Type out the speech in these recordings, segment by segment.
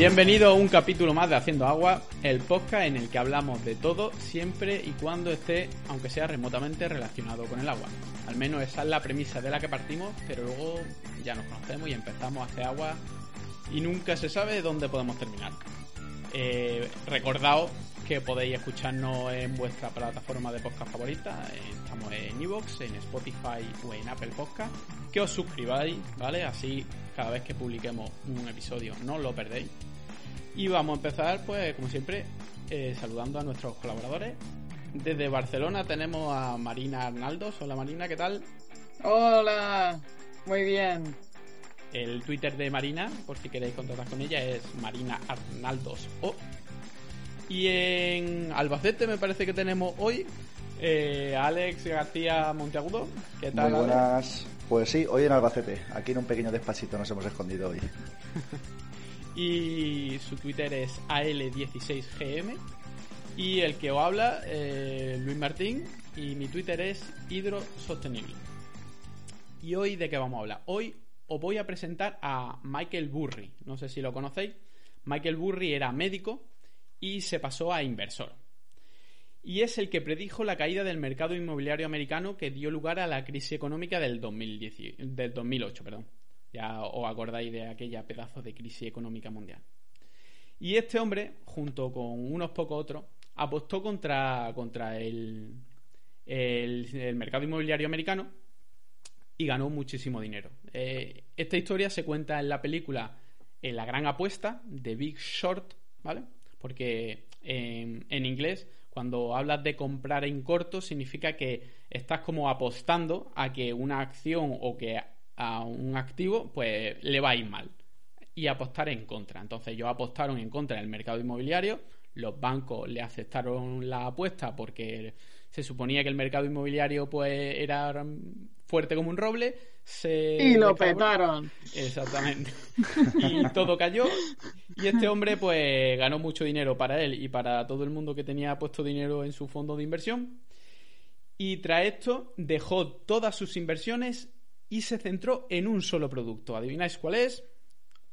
Bienvenido a un capítulo más de Haciendo Agua, el podcast en el que hablamos de todo siempre y cuando esté, aunque sea remotamente relacionado con el agua. Al menos esa es la premisa de la que partimos, pero luego ya nos conocemos y empezamos a hacer agua y nunca se sabe dónde podemos terminar. Eh, recordaos que podéis escucharnos en vuestra plataforma de podcast favorita. Estamos en Evox, en Spotify o en Apple Podcast. Que os suscribáis, ¿vale? Así cada vez que publiquemos un episodio no lo perdéis. Y vamos a empezar, pues, como siempre, eh, saludando a nuestros colaboradores. Desde Barcelona tenemos a Marina Arnaldos. Hola Marina, ¿qué tal? Hola, muy bien. El Twitter de Marina, por si queréis contactar con ella, es Marina Arnaldos o y en Albacete me parece que tenemos hoy eh, Alex García Monteagudo. ¿Qué tal? Muy buenas. Pues sí, hoy en Albacete. Aquí en un pequeño despacito nos hemos escondido hoy. y su Twitter es AL16GM. Y el que os habla, eh, Luis Martín. Y mi Twitter es Hidrosostenible. ¿Y hoy de qué vamos a hablar? Hoy os voy a presentar a Michael Burry. No sé si lo conocéis. Michael Burry era médico y se pasó a inversor. Y es el que predijo la caída del mercado inmobiliario americano que dio lugar a la crisis económica del, 2010, del 2008. Perdón. Ya os acordáis de aquella pedazo de crisis económica mundial. Y este hombre, junto con unos pocos otros, apostó contra, contra el, el, mercado inmobiliario americano y ganó muchísimo dinero. Eh, esta historia se cuenta en la película en La Gran Apuesta de Big Short, ¿vale? porque en, inglés cuando hablas de comprar en corto significa que estás como apostando a que una acción o que a un activo pues le va a ir mal y apostar en contra. Entonces ellos apostaron en contra del mercado inmobiliario, los bancos le aceptaron la apuesta porque se suponía que el mercado inmobiliario pues era fuerte como un roble, se y lo petaron. Exactamente. y todo cayó y este hombre pues ganó mucho dinero para él y para todo el mundo que tenía puesto dinero en su fondo de inversión. Y tras esto dejó todas sus inversiones y se centró en un solo producto. ¿Adivináis cuál es?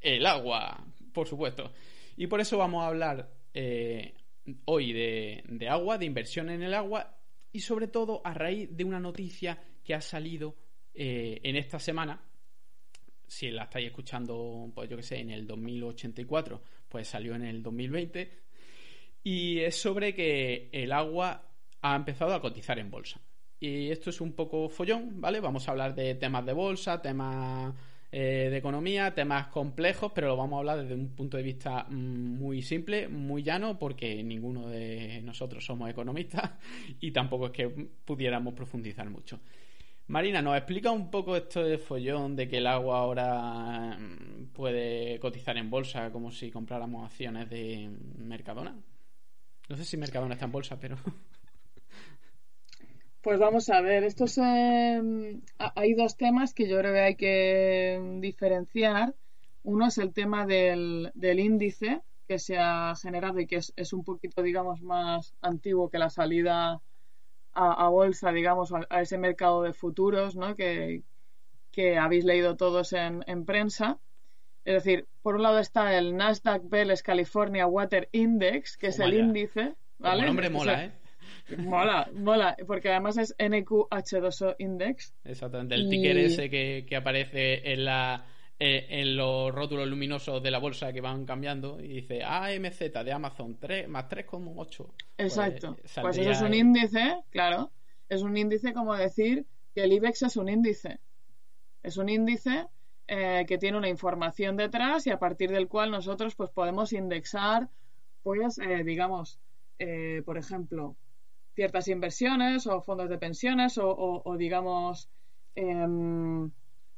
El agua, por supuesto. Y por eso vamos a hablar eh, hoy de, agua, de inversión en el agua y sobre todo a raíz de una noticia que ha salido eh, en esta semana, si la estáis escuchando, pues yo que sé, en el 2084, pues salió en el 2020, y es sobre que el agua ha empezado a cotizar en bolsa. Y esto es un poco follón, ¿vale? Vamos a hablar de temas de bolsa, temas eh, de economía, temas complejos, pero lo vamos a hablar desde un punto de vista mm, muy simple, muy llano, porque ninguno de nosotros somos economistas y tampoco es que pudiéramos profundizar mucho. Marina, ¿nos explica un poco esto de follón de que el agua ahora mm, puede cotizar en bolsa como si compráramos acciones de Mercadona? No sé si Mercadona está en bolsa, pero... Pues vamos a ver, estos eh, hay dos temas que yo creo que hay que diferenciar. Uno es el tema del, índice que se ha generado y que es, es, un poquito, digamos, más antiguo que la salida a, bolsa, digamos, a, ese mercado de futuros, ¿no? Que, habéis leído todos en, prensa. Es decir, por un lado está el Nasdaq Belles California Water Index, que es el índice, ¿vale? El nombre mola, ¿eh? Mola, mola, porque además es NQH2O Index. Exactamente, el ticker ese que, que aparece en la eh, en los rótulos luminosos de la bolsa que van cambiando y dice AMZ de Amazon 3 más 3,8. Exacto. Pues, pues, eso es un índice, claro. Es un índice como decir que el IBEX es un índice. Es un índice eh, que tiene una información detrás y a partir del cual nosotros pues podemos indexar, pues, eh, digamos, por ejemplo, ciertas inversiones o fondos de pensiones o, digamos, em,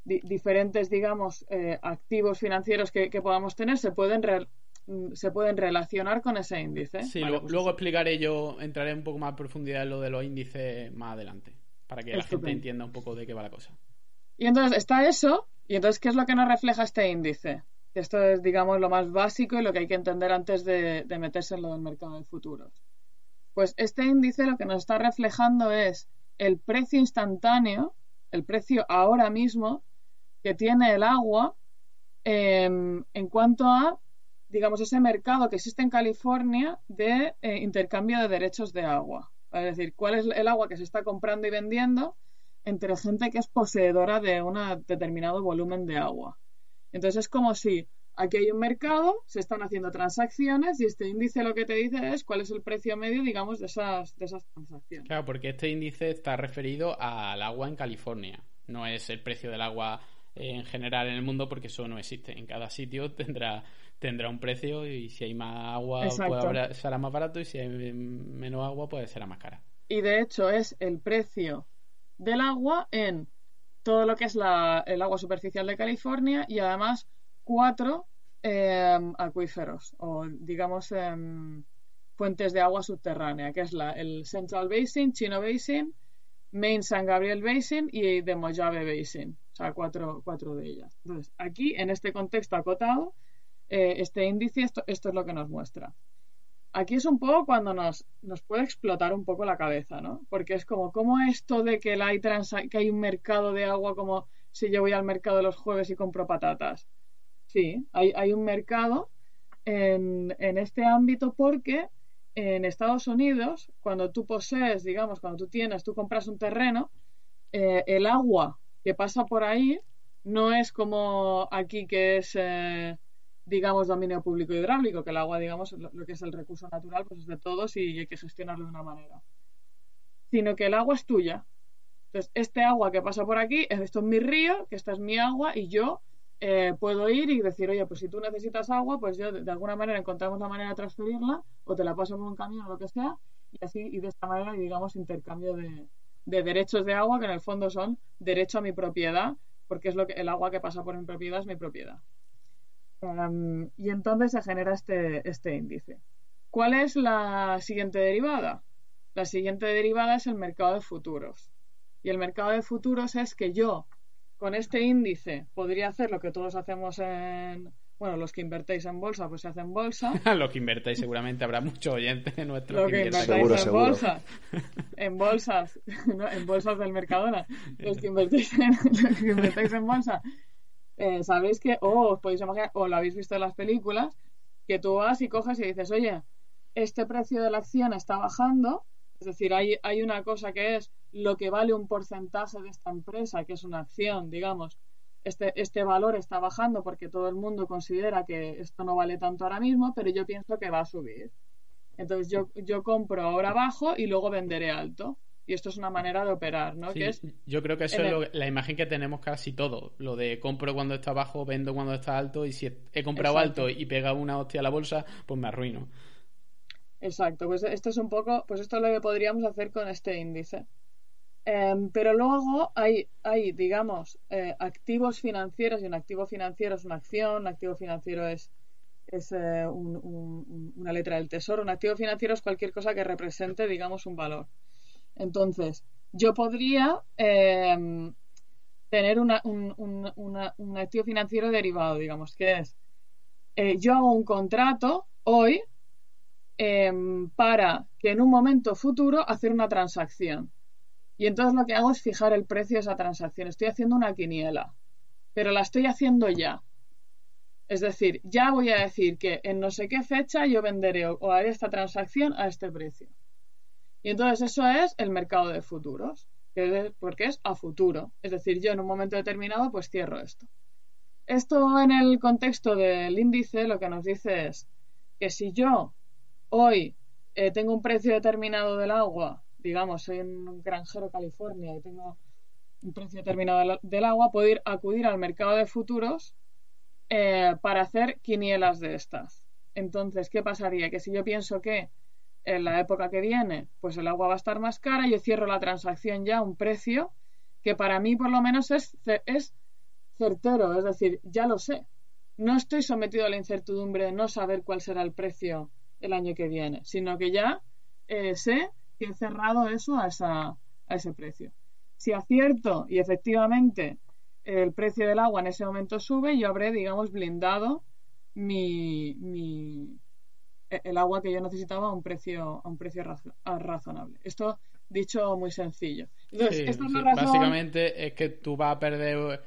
diferentes, digamos, eh, activos financieros que, podamos tener se pueden, se pueden relacionar con ese índice. Sí, pues luego explicaré yo, entraré un poco más a profundidad en lo de los índices más adelante, para que la gente entienda un poco de qué va la cosa. Y entonces está eso, y entonces, ¿qué es lo que nos refleja este índice? Esto es, digamos, lo más básico y lo que hay que entender antes de, de meterse en lo del mercado de futuros. Pues este índice lo que nos está reflejando es el precio instantáneo, el precio ahora mismo que tiene el agua em, en cuanto a digamos, ese mercado que existe en California de eh, intercambio de derechos de agua. Es decir, cuál es el agua que se está comprando y vendiendo entre gente que es poseedora de un determinado volumen de agua. Entonces es como si aquí hay un mercado, se están haciendo transacciones y este índice lo que te dice es cuál es el precio medio, digamos, de esas, de esas transacciones. Claro, porque este índice está referido al agua en California, no es el precio del agua en general en el mundo porque eso no existe. En cada sitio tendrá tendrá un precio y si hay más agua pues será más barato y si hay menos agua pues será más cara. Y de hecho es el precio del agua en todo lo que es la, el agua superficial de California y además cuatro em, acuíferos o digamos em, fuentes de agua subterránea, que es la, el Central Basin, Chino Basin, Main San Gabriel Basin y The Mojave Basin. O sea, cuatro, cuatro de ellas. Entonces, aquí, en este contexto acotado, eh, este índice, esto, es lo que nos muestra. Aquí es un poco cuando nos, nos puede explotar un poco la cabeza, ¿no? Porque es como, ¿cómo esto de que, hay, que hay un mercado de agua como si yo voy al mercado los jueves y compro patatas? Sí, hay, hay un mercado en, en este ámbito porque en Estados Unidos, cuando tú posees, digamos, cuando tú tienes, tú compras un terreno, eh, el agua que pasa por ahí no es como aquí que es, eh, digamos, dominio público hidráulico, que el agua, digamos, lo, que es el recurso natural, pues es de todos y hay que gestionarlo de una manera. Sino que el agua es tuya. Entonces, este agua que pasa por aquí, esto es mi río, que esta es mi agua y yo eh, puedo ir y decir, oye, pues si tú necesitas agua, pues yo de, alguna manera encontramos la manera de transferirla o te la paso por un camión o lo que sea y así y de esta manera digamos intercambio de, derechos de agua que en el fondo son derecho a mi propiedad porque es lo que el agua que pasa por mi propiedad es mi propiedad em, y entonces se genera este, este índice. ¿cuál es la siguiente derivada? la siguiente derivada es el mercado de futuros. Y el mercado de futuros es que yo con este índice podría hacer lo que todos hacemos en, bueno, los que invertéis en bolsa, pues se hace en bolsa. los que invertéis seguramente habrá muchos oyentes en nuestro Lo que, invertáis en bolsa, en bolsas, en bolsas del Mercadona. Los que invertéis en, los que invertéis en bolsa, eh, sabéis que, o os podéis imaginar, o lo habéis visto en las películas, que tú vas y coges y dices, oye, este precio de la acción está bajando, es decir, hay, hay una cosa que es lo que vale un porcentaje de esta empresa, que es una acción, digamos, este, este valor está bajando porque todo el mundo considera que esto no vale tanto ahora mismo, pero yo pienso que va a subir. Entonces yo, yo compro ahora bajo y luego venderé alto. Y esto es una manera de operar, ¿no? que es yo creo que eso es la imagen que tenemos casi todo. Lo de compro cuando está bajo, vendo cuando está alto y si he comprado alto y pega una hostia a la bolsa, pues me arruino. Exacto, pues esto es un poco, pues esto es lo que podríamos hacer con este índice. Em, pero luego hay, hay digamos, eh, activos financieros y un activo financiero es una acción, un activo financiero es, es eh, una letra del tesoro, un activo financiero es cualquier cosa que represente, digamos, un valor. Entonces, yo podría em, tener una, un, activo financiero derivado, digamos, que es, eh, yo hago un contrato hoy em, para que en un momento futuro hacer una transacción. Y entonces lo que hago es fijar el precio de esa transacción. Estoy haciendo una quiniela, pero la estoy haciendo ya. Es decir, ya voy a decir que en no sé qué fecha yo venderé o haré esta transacción a este precio. Y entonces eso es el mercado de futuros, porque es a futuro. Es decir, yo en un momento determinado pues cierro esto. Esto en el contexto del índice lo que nos dice es que si yo hoy eh, tengo un precio determinado del agua digamos, soy un granjero California y tengo un precio determinado del agua, puedo ir acudir al mercado de futuros eh, para hacer quinielas de estas. Entonces, ¿qué pasaría? Que si yo pienso que en la época que viene, pues el agua va a estar más cara, yo cierro la transacción ya a un precio que para mí por lo menos es, es certero, es decir, ya lo sé. No estoy sometido a la incertidumbre de no saber cuál será el precio el año que viene, sino que ya eh, sé que he cerrado eso a, esa, a ese precio. Si acierto y efectivamente el precio del agua en ese momento sube, yo habré, digamos, blindado mi, mi e, el agua que yo necesitaba a un precio, a un precio razonable. Esto dicho muy sencillo. Básicamente es que tú vas a perder,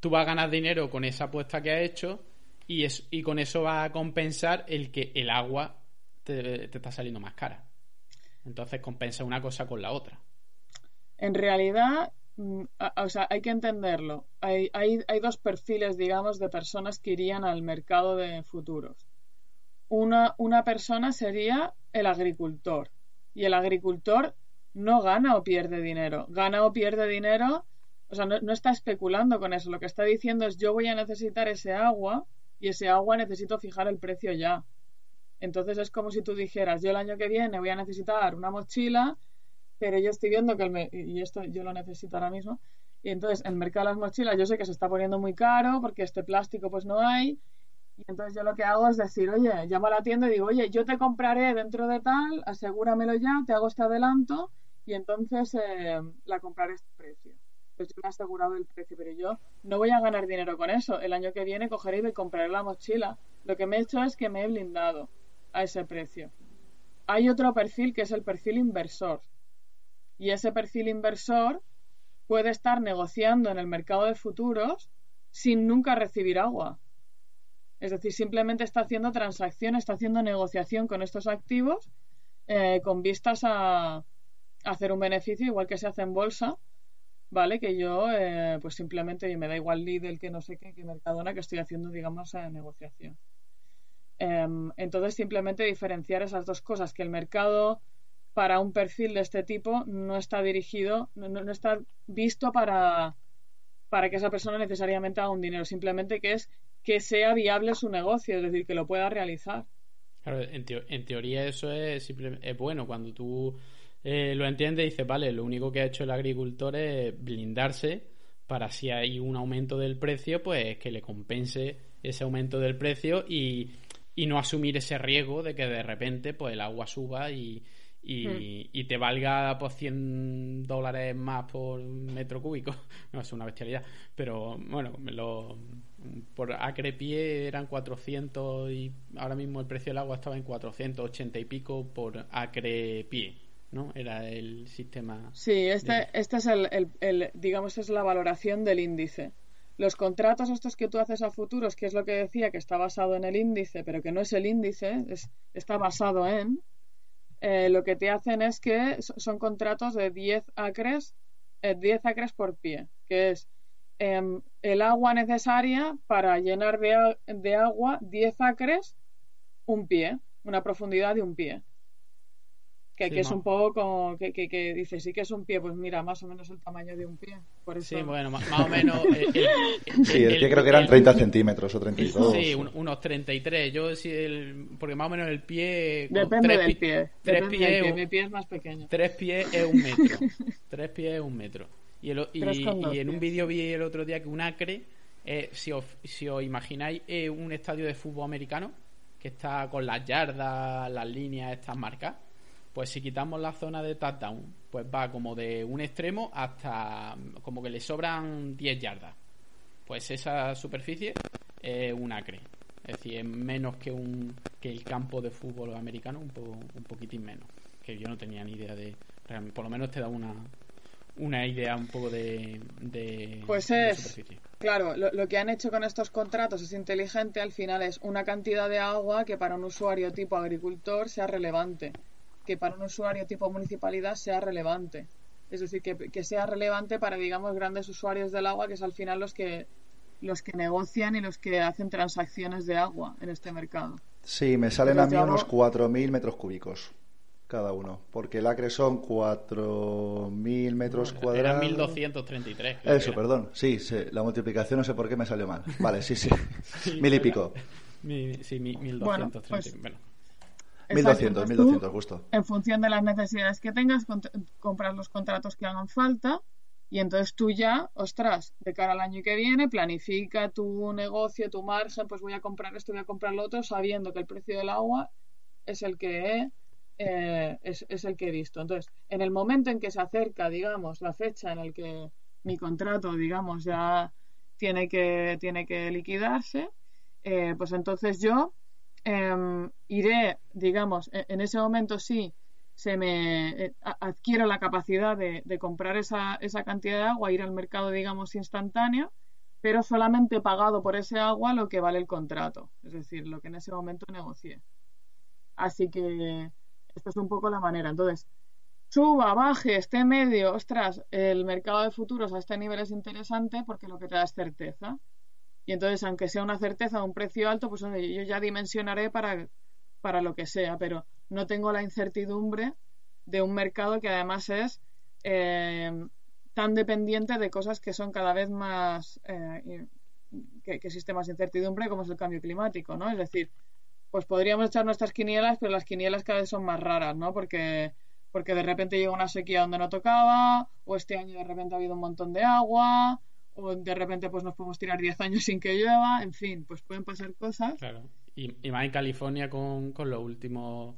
tú vas a ganar dinero con esa apuesta que has hecho Y, es, y con eso va a compensar el que el agua te, está saliendo más cara. Entonces compensa una cosa con la otra. En realidad, mm, o sea, hay que entenderlo. Hay, hay, hay, dos perfiles, digamos, de personas que irían al mercado de futuros. Una, una persona sería el agricultor. Y el agricultor no gana o pierde dinero. Gana o pierde dinero, o sea, no, no está especulando con eso. Lo que está diciendo es yo voy a necesitar ese agua y ese agua necesito fijar el precio ya. Entonces es como si tú dijeras, yo el año que viene voy a necesitar una mochila, pero yo estoy viendo que el y esto yo lo necesito ahora mismo, y entonces el mercado de las mochilas yo sé que se está poniendo muy caro porque este plástico pues no hay, y entonces yo lo que hago es decir, oye, llamo a la tienda y digo, oye, yo te compraré dentro de tal, asegúramelo ya, te hago este adelanto y entonces eh, la compraré a este precio. Pues yo me he asegurado el precio, pero yo no voy a ganar dinero con eso. El año que viene cogeré y compraré la mochila. Lo que me he hecho es que me he blindado a ese precio. Hay otro perfil que es el perfil inversor. Y ese perfil inversor puede estar negociando en el mercado de futuros sin nunca recibir agua. Es decir, simplemente está haciendo transacción, está haciendo negociación con estos activos eh, con vistas a, hacer un beneficio, igual que se hace en bolsa, ¿vale? Que yo, eh, pues simplemente me da igual Lidl que no sé qué, Mercadona, que estoy haciendo, digamos, negociación. Em, entonces, simplemente diferenciar esas dos cosas, que el mercado para un perfil de este tipo no está dirigido, no, está visto para, para que esa persona necesariamente haga un dinero, simplemente que es que sea viable su negocio, es decir, que lo pueda realizar. Claro, en, teoría eso es, es bueno cuando tú eh, lo entiendes y dices, vale, lo único que ha hecho el agricultor es blindarse para si hay un aumento del precio, pues que le compense ese aumento del precio y y no asumir ese riesgo de que de repente pues el agua suba y, y, hmm. te valga pues 100 dólares más por metro cúbico. No, es una bestialidad. Pero bueno, lo, por acre pie eran 400 y ahora mismo el precio del agua estaba en 480 y pico por acre pie. ¿No? Era el sistema. Sí, este, este es el, el, el, digamos, es la valoración del índice. Los contratos estos que tú haces a futuros, que es lo que decía, que está basado en el índice, pero que no es el índice, es, está basado en, eh, lo que te hacen es que son contratos de 10 acres, 10 eh, acres por pie, que es em, el agua necesaria para llenar de, de agua 10 acres un pie, una profundidad de un pie. Que, es un poco como que, que, que, dice, sí que es un pie, pues mira, más o menos el tamaño de un pie. Por eso... Sí, bueno, más, o menos. sí, el, pie creo que eran 30 centímetros o 32. Sí, unos 33. Yo, sí, el, porque más o menos el pie. Depende del pie. Tres pies, Mi pie es más pequeño. Tres pies es un metro. tres pies es un metro. Y, el, y, en un vídeo vi el otro día que un acre, eh, si, os, si os imagináis eh, un estadio de fútbol americano, que está con las yardas, las líneas estas marcas pues si quitamos la zona de touchdown, pues va como de un extremo hasta como que le sobran 10 yardas. Pues esa superficie es un acre. Es decir, es menos que un que el campo de fútbol americano, un, un poquitín menos. Que yo no tenía ni idea de. Por lo menos te da una, una idea un poco de, de pues es claro lo, lo, que han hecho con estos contratos es inteligente al final es una cantidad de agua que para un usuario tipo agricultor sea relevante que para un usuario tipo municipalidad sea relevante. Es decir, que, sea relevante para, digamos, grandes usuarios del agua, que es al final los que, los que negocian y los que hacen transacciones de agua en este mercado. Sí, me salen a mí unos 4.000 metros cúbicos cada uno, porque el acre son 4.000 metros cuadrados. Eran 1.233. Eso, perdón. Sí, la multiplicación no sé por qué me salió mal. Vale, sí, sí. mil y pico. sí, 1.233. bueno 1200, 1200, justo. En función de las necesidades que tengas, compras los contratos que hagan falta y entonces tú ya, ostras, de cara al año que viene, planifica tu negocio, tu margen, pues voy a comprar esto, voy a comprar lo otro, sabiendo que el precio del agua es el que eh, es, es, el que he visto. Entonces, en el momento en que se acerca, digamos, la fecha en el que mi contrato, digamos, ya tiene que, tiene que liquidarse, eh, pues entonces yo Em, iré, digamos, e, en ese momento sí, se me eh, adquiero la capacidad de, comprar esa, esa, cantidad de agua, ir al mercado, digamos, instantáneo, pero solamente pagado por ese agua lo que vale el contrato, es decir, lo que en ese momento negocié. Así que esta es un poco la manera. Entonces, suba, baje, esté medio, ostras, el mercado de futuros a este nivel es interesante porque lo que te da es certeza. Y entonces, aunque sea una certeza o un precio alto, pues yo ya dimensionaré para, para lo que sea, pero no tengo la incertidumbre de un mercado que además es eh, tan dependiente de cosas que son cada vez más eh, que, que, existe más incertidumbre como es el cambio climático, ¿no? Es decir, pues podríamos echar nuestras quinielas, pero las quinielas cada vez son más raras, ¿no? Porque, porque de repente llega una sequía donde no tocaba, o este año de repente ha habido un montón de agua, o de repente pues nos podemos tirar 10 años sin que llueva, en fin, pues pueden pasar cosas. Claro, y, y más en California con, con los últimos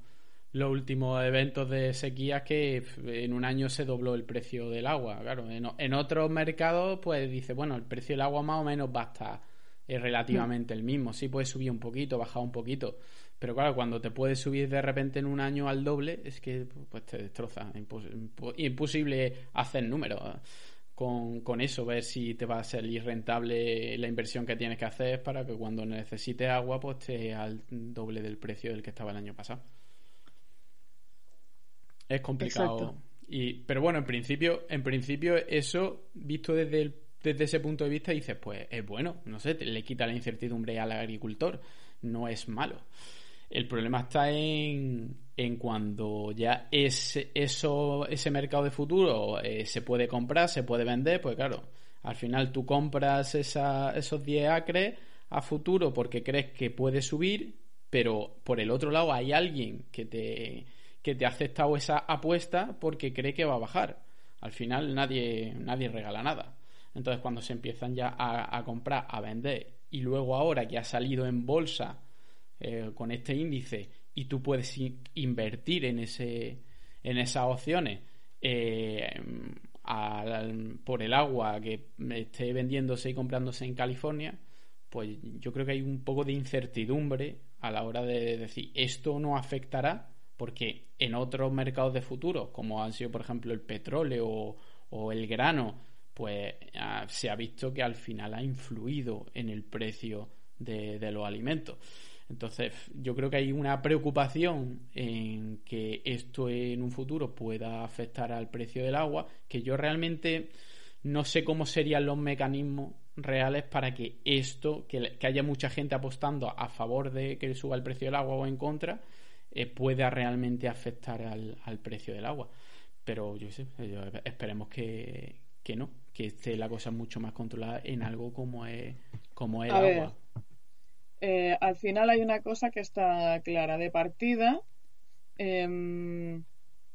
los últimos eventos de sequía que en un año se dobló el precio del agua. Claro, en, otros mercados, pues dice, bueno, el precio del agua más o menos va a estar eh, relativamente el mismo. Sí puede subir un poquito, bajar un poquito. Pero claro, cuando te puede subir de repente en un año al doble, es que pues te destroza. imposible hacer números con, con eso, ver si te va a salir rentable la inversión que tienes que hacer para que cuando necesites agua, pues esté al doble del precio del que estaba el año pasado. Es complicado. Y, pero bueno, en principio, en principio, eso, visto desde, desde ese punto de vista, dices, pues es bueno, no sé, le quita la incertidumbre al agricultor, no es malo. El problema está en, en cuando ya ese, eso, ese mercado de futuro eh, se puede comprar, se puede vender, pues claro, al final tú compras esa, esos 10 acres a futuro porque crees que puede subir, pero por el otro lado hay alguien que te, que te ha aceptado esa apuesta porque cree que va a bajar. Al final nadie, nadie regala nada. Entonces cuando se empiezan ya a, comprar, a vender y luego ahora que ha salido en bolsa eh, con este índice y tú puedes invertir en, ese, en esas opciones eh, por el agua que esté vendiéndose y comprándose en California, pues yo creo que hay un poco de incertidumbre a la hora de decir esto no afectará porque en otros mercados de futuro, como han sido por ejemplo el petróleo o, el grano, pues ah, se ha visto que al final ha influido en el precio de, los alimentos. Entonces, yo creo que hay una preocupación en que esto en un futuro pueda afectar al precio del agua, que yo realmente no sé cómo serían los mecanismos reales para que esto, que, que haya mucha gente apostando a favor de que suba el precio del agua o en contra, eh, pueda realmente afectar al, precio del agua. Pero yo sé, esperemos que, no, que esté la cosa mucho más controlada en algo como es, como el agua. Eh, al final hay una cosa que está clara. De partida, em,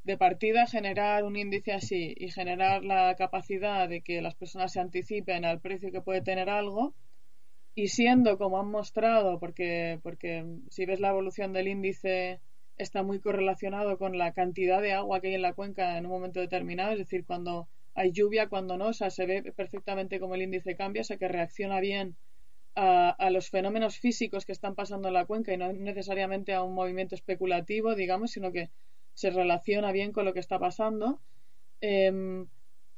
de partida generar un índice así y generar la capacidad de que las personas se anticipen al precio que puede tener algo y siendo como han mostrado, porque, porque si ves la evolución del índice está muy correlacionado con la cantidad de agua que hay en la cuenca en un momento determinado, es decir, cuando hay lluvia, cuando no, o sea, se ve perfectamente cómo el índice cambia, o sea, que reacciona bien a, los fenómenos físicos que están pasando en la cuenca y no necesariamente a un movimiento especulativo, digamos, sino que se relaciona bien con lo que está pasando. Em,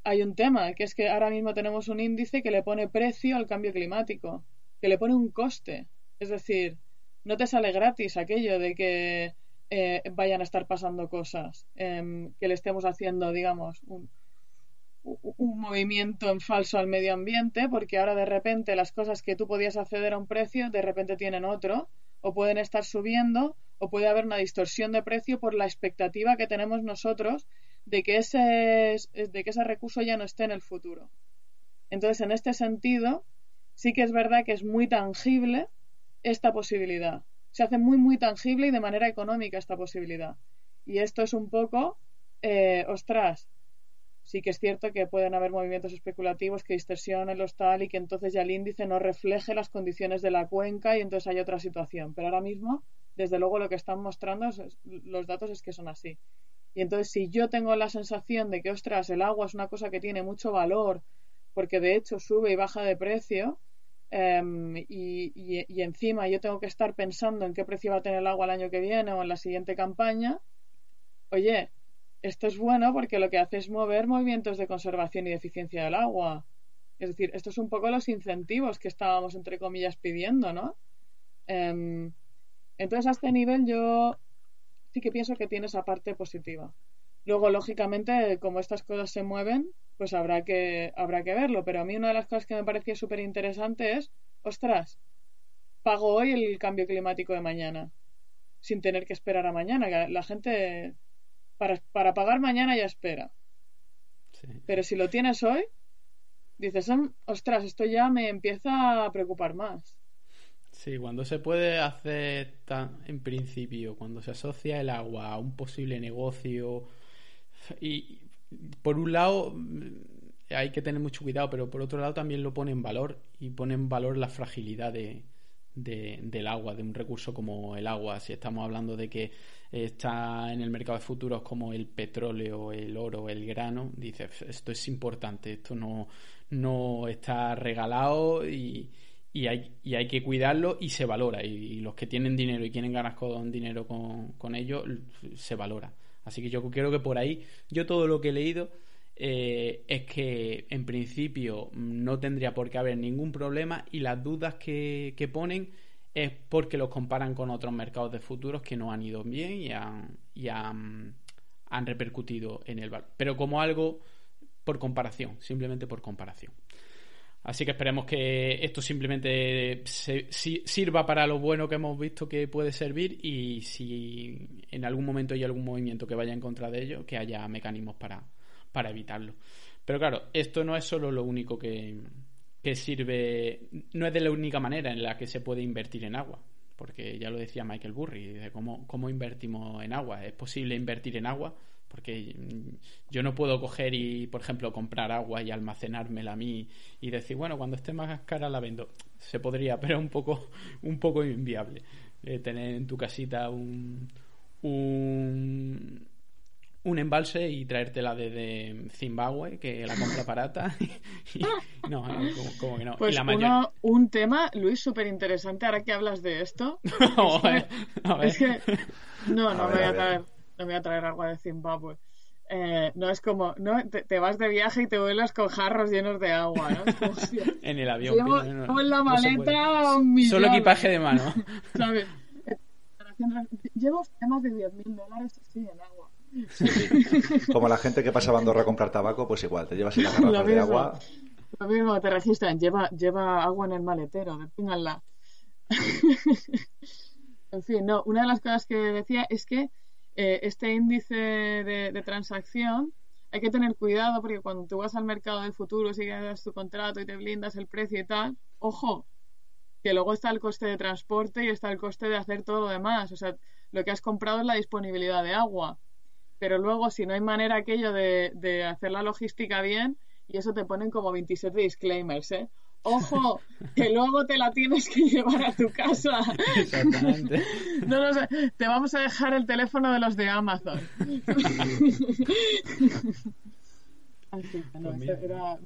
hay un tema, que es que ahora mismo tenemos un índice que le pone precio al cambio climático, que le pone un coste. Es decir, no te sale gratis aquello de que eh, vayan a estar pasando cosas, em, que le estemos haciendo, digamos, un, movimiento en falso al medio ambiente, porque ahora de repente las cosas que tú podías acceder a un precio, de repente tienen otro, o pueden estar subiendo, o puede haber una distorsión de precio por la expectativa que tenemos nosotros de que ese, de que ese recurso ya no esté en el futuro. Entonces, en este sentido, sí que es verdad que es muy tangible esta posibilidad se hace muy, muy tangible y de manera económica esta posibilidad. Y esto es un poco, eh, ostras, sí que es cierto que pueden haber movimientos especulativos que distorsionen los tal y que entonces ya el índice no refleje las condiciones de la cuenca y entonces hay otra situación. Pero ahora mismo, desde luego, lo que están mostrando los datos es que son así. Y entonces, si yo tengo la sensación de que, ostras, el agua es una cosa que tiene mucho valor, porque de hecho sube y baja de precio, Em, y, encima yo tengo que estar pensando en qué precio va a tener el agua el año que viene o en la siguiente campaña, oye, esto es bueno porque lo que hace es mover movimientos de conservación y de eficiencia del agua. Es decir, estos son un poco los incentivos que estábamos, entre comillas, pidiendo, ¿no? Em, entonces, a este nivel yo sí que pienso que tiene esa parte positiva. Luego, lógicamente, como estas cosas se mueven, pues habrá que, habrá que verlo. Pero a mí una de las cosas que me parecía súper interesante es, ostras, pago hoy el cambio climático de mañana, sin tener que esperar a mañana. La gente, para, para pagar mañana ya espera. Pero si lo tienes hoy, dices, ostras, esto ya me empieza a preocupar más. Sí, cuando se puede hacer tan, en principio, cuando se asocia el agua a un posible negocio y por un lado hay que tener mucho cuidado, pero por otro lado también lo pone en valor y pone en valor la fragilidad de, del agua, de un recurso como el agua. Si estamos hablando de que está en el mercado de futuros como el petróleo, el oro, el grano, dices, esto es importante, esto no, no está regalado y, y, hay, y hay que cuidarlo y se valora. Y, los que tienen dinero y quieren ganar con dinero con, con ello, se valora. Así que yo creo que por ahí, yo todo lo que he leído eh, es que en principio no tendría por qué haber ningún problema y las dudas que, ponen es porque los comparan con otros mercados de futuros que no han ido bien y han, y han, repercutido en el valor. Pero como algo por comparación, simplemente por comparación. Así que esperemos que esto simplemente sirva para lo bueno que hemos visto que puede servir y si en algún momento hay algún movimiento que vaya en contra de ello, que haya mecanismos para, para evitarlo. Pero claro, esto no es solo lo único que, sirve, no es de la única manera en la que se puede invertir en agua, porque ya lo decía Michael Burry, de cómo, cómo invertimos en agua. ¿Es posible invertir en agua? Porque yo no puedo coger y, por ejemplo, comprar agua y almacenármela a mí y decir, bueno, cuando esté más cara la vendo. Se podría, pero un poco, un poco inviable. Eh, tener en tu casita un, un un embalse y traértela desde Zimbabue, que la compra barata. no, como, que no. Pues un tema, Luis, súper interesante, ahora que hablas de esto. es, que, no, no, me voy a, traer, no voy a traer agua de Zimbabue. Eh, no es como, no, te, vas de viaje y te vuelas con jarros llenos de agua, ¿no? en el avión. Llevo, en la maleta un millón. Solo equipaje de mano. ¿Sabes? Llevo más de 10.000 dólares así en agua. Como la gente que pasa a Andorra a comprar tabaco, pues igual, te llevas la garrafa de agua. Lo mismo, te registran, lleva, lleva agua en el maletero, deténganla. en fin, no, una de las cosas que decía es que eh, este índice de, transacción hay que tener cuidado porque cuando tú vas al mercado de futuros y das tu contrato y te blindas el precio y tal, ojo, que luego está el coste de transporte y está el coste de hacer todo lo demás. O sea, lo que has comprado es la disponibilidad de agua pero luego si no hay manera aquello de, hacer la logística bien, y eso te ponen como 27 disclaimers, ¿eh? Ojo, que luego te la tienes que llevar a tu casa. Exactamente. No lo sé. Te vamos a dejar el teléfono de los de Amazon. Así no, pues era,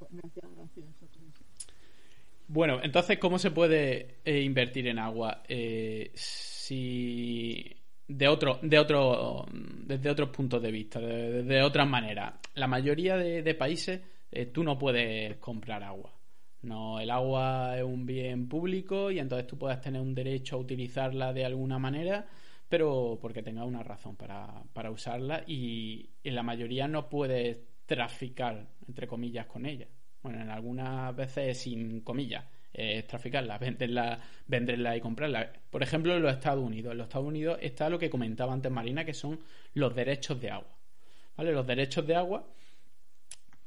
bueno, entonces, ¿cómo se puede eh, invertir en agua? Eh, si de otro, de otro, desde otros puntos de vista, de, otras maneras. La mayoría de, países eh, tú no puedes comprar agua. No, el agua es un bien público y entonces tú puedes tener un derecho a utilizarla de alguna manera, pero porque tengas una razón para, para usarla y en la mayoría no puedes traficar, entre comillas, con ella. Bueno, en algunas veces sin comillas eh, traficarla, venderla, venderla y comprarla. Por ejemplo, en los Estados Unidos. En los Estados Unidos está lo que comentaba antes Marina, que son los derechos de agua. ¿Vale? Los derechos de agua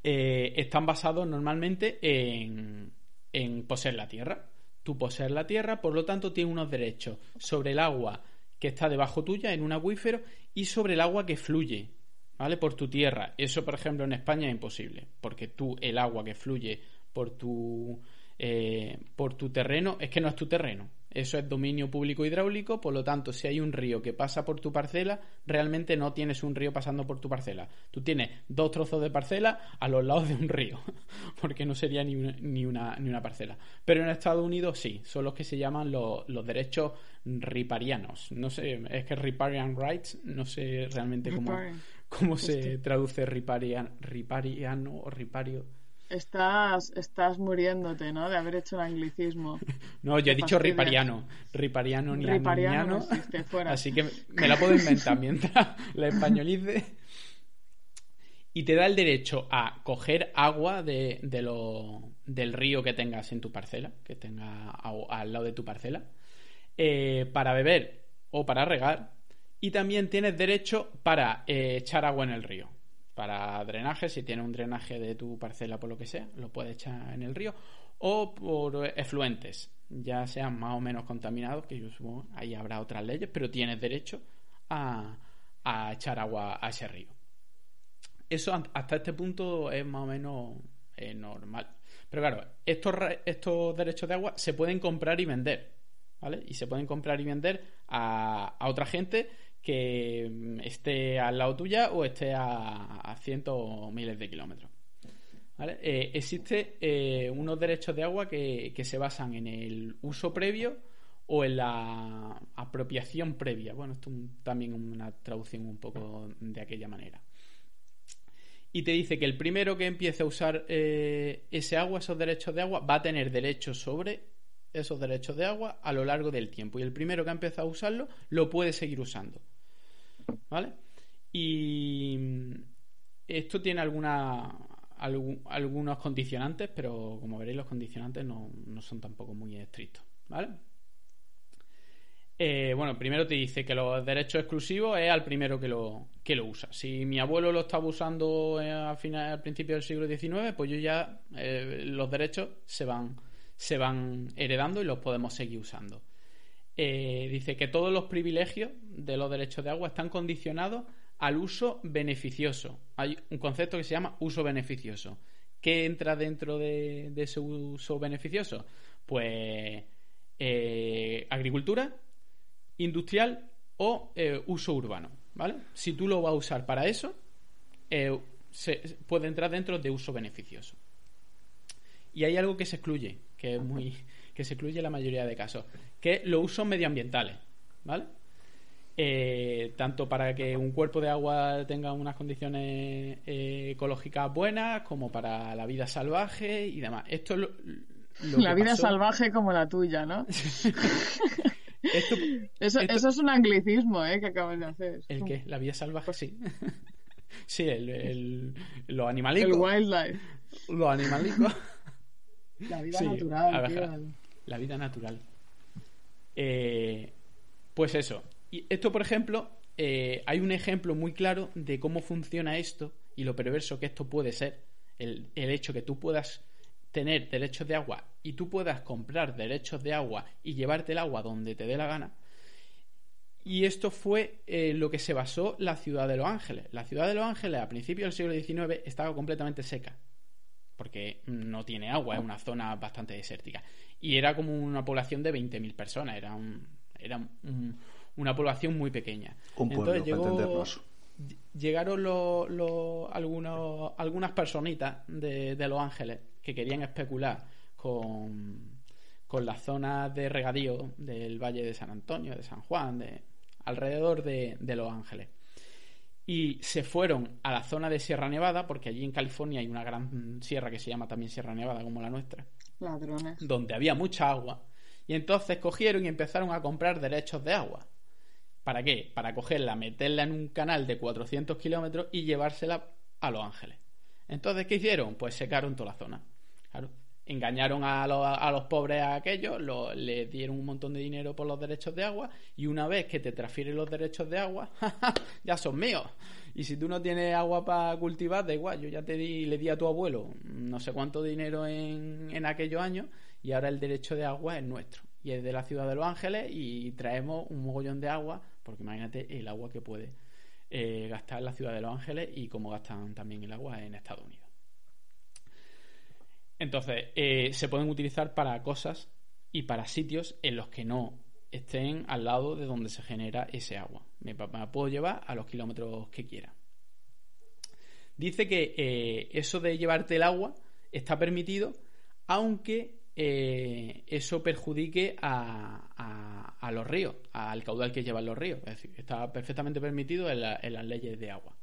eh, están basados normalmente en, en poseer la tierra. Tú posees la tierra, por lo tanto, tienes unos derechos sobre el agua que está debajo tuya en un acuífero y sobre el agua que fluye, ¿vale? Por tu tierra. Eso, por ejemplo, en España es imposible, porque tú el agua que fluye por tu eh, por tu terreno, es que no es tu terreno. Eso es dominio público hidráulico, por lo tanto, si hay un río que pasa por tu parcela, realmente no tienes un río pasando por tu parcela. Tú tienes dos trozos de parcela a los lados de un río, porque no sería ni una, ni una, ni una parcela. Pero en Estados Unidos sí, son los que se llaman los, derechos riparianos. No sé, es que riparian rights, no sé realmente cómo, cómo se traduce riparian, ripariano o ripario Estás, estás muriéndote, ¿no? De haber hecho el anglicismo. no, yo he dicho ripariano. Ripariano ni ripariano no fuera. Así que me la puedo inventar mientras la españolice. Y te da el derecho a coger agua de, lo, del río que tengas en tu parcela, que tenga al lado de tu parcela, eh, para beber o para regar. Y también tienes derecho para eh, echar agua en el río para drenaje, si tiene un drenaje de tu parcela por lo que sea, lo puedes echar en el río, o por efluentes, ya sean más o menos contaminados, que yo supongo ahí habrá otras leyes, pero tienes derecho a, echar agua a ese río. Eso hasta este punto es más o menos eh, normal. Pero claro, estos, estos derechos de agua se pueden comprar y vender. ¿Vale? Y se pueden comprar y vender a, a otra gente que mm, esté al lado tuya o esté a, cientos o miles de kilómetros. ¿Vale? Eh, existe eh, unos derechos de agua que, se basan en el uso previo o en la apropiación previa. Bueno, esto es también una traducción un poco de aquella manera. Y te dice que el primero que empiece a usar eh, ese agua, esos derechos de agua, va a tener derechos sobre esos derechos de agua a lo largo del tiempo. Y el primero que ha empezado a usarlo lo puede seguir usando. ¿Vale? Y esto tiene alguna, algunos condicionantes, pero como veréis los condicionantes no, son tampoco muy estrictos. ¿Vale? Eh, bueno, primero te dice que los derechos exclusivos es al primero que lo, que lo usa. Si mi abuelo lo estaba usando al, final, al principio del siglo XIX, pues yo ya eh, los derechos se van, se van heredando y los podemos seguir usando. Eh, dice que todos los privilegios de los derechos de agua están condicionados al uso beneficioso. Hay un concepto que se llama uso beneficioso. ¿Qué entra dentro de, ese uso beneficioso? Pues eh, agricultura, industrial o eh, uso urbano. ¿Vale? Si tú lo vas a usar para eso, se, puede entrar dentro de uso beneficioso. Y hay algo que se excluye, que es muy, que se excluye en la mayoría de casos, que los usos medioambientales, ¿vale? Eh, tanto para que un cuerpo de agua tenga unas condiciones eh, ecológicas buenas como para la vida salvaje y demás. Esto es lo, la vida salvaje como la tuya, ¿no? eso, es un anglicismo, ¿eh? Que acabas de hacer. ¿El qué? ¿La vida salvaje? Sí. sí, el, el, lo animalico. El wildlife. Lo animalico. La vida natural, La vida natural. Eh, pues eso. Y esto, por ejemplo, eh, hay un ejemplo muy claro de cómo funciona esto y lo perverso que esto puede ser. El, hecho que tú puedas tener derechos de agua y tú puedas comprar derechos de agua y llevarte el agua donde te dé la gana. Y esto fue eh, lo que se basó la ciudad de Los Ángeles. La ciudad de Los Ángeles a principios del siglo XIX estaba completamente seca porque no tiene agua, es una zona bastante desértica. Y era como una población de 20.000 personas, era, era una población muy pequeña. Entonces llegó, llegaron algunos, algunas personitas de, Los Ángeles que querían especular con, con las zonas de regadío del Valle de San Antonio, de San Juan, de alrededor de Los Ángeles y se fueron a la zona de Sierra Nevada, porque allí en California hay una gran sierra que se llama también Sierra Nevada, como la nuestra. Ladrones. Donde había mucha agua. Y entonces cogieron y empezaron a comprar derechos de agua. ¿Para qué? Para cogerla, meterla en un canal de 400 kilómetros y llevársela a Los Ángeles. Entonces, ¿qué hicieron? Pues secaron toda la zona. Claro engañaron a los, a los pobres a aquellos, les dieron un montón de dinero por los derechos de agua y una vez que te transfieren los derechos de agua, ya son míos. Y si tú no tienes agua para cultivar, da igual, yo ya te di, le di a tu abuelo no sé cuánto dinero en, en aquellos años y ahora el derecho de agua es nuestro. Y es de la ciudad de Los Ángeles y traemos un mogollón de agua, porque imagínate el agua que puede eh, gastar la ciudad de Los Ángeles y cómo gastan también el agua en Estados Unidos. Entonces, eh, se pueden utilizar para cosas y para sitios en los que no estén al lado de donde se genera ese agua. Me, puedo llevar a los kilómetros que quiera. Dice que eh, eso de llevarte el agua está permitido, aunque eh, eso perjudique a, los ríos, al caudal que llevan los ríos. Es decir, está perfectamente permitido en las leyes de agua.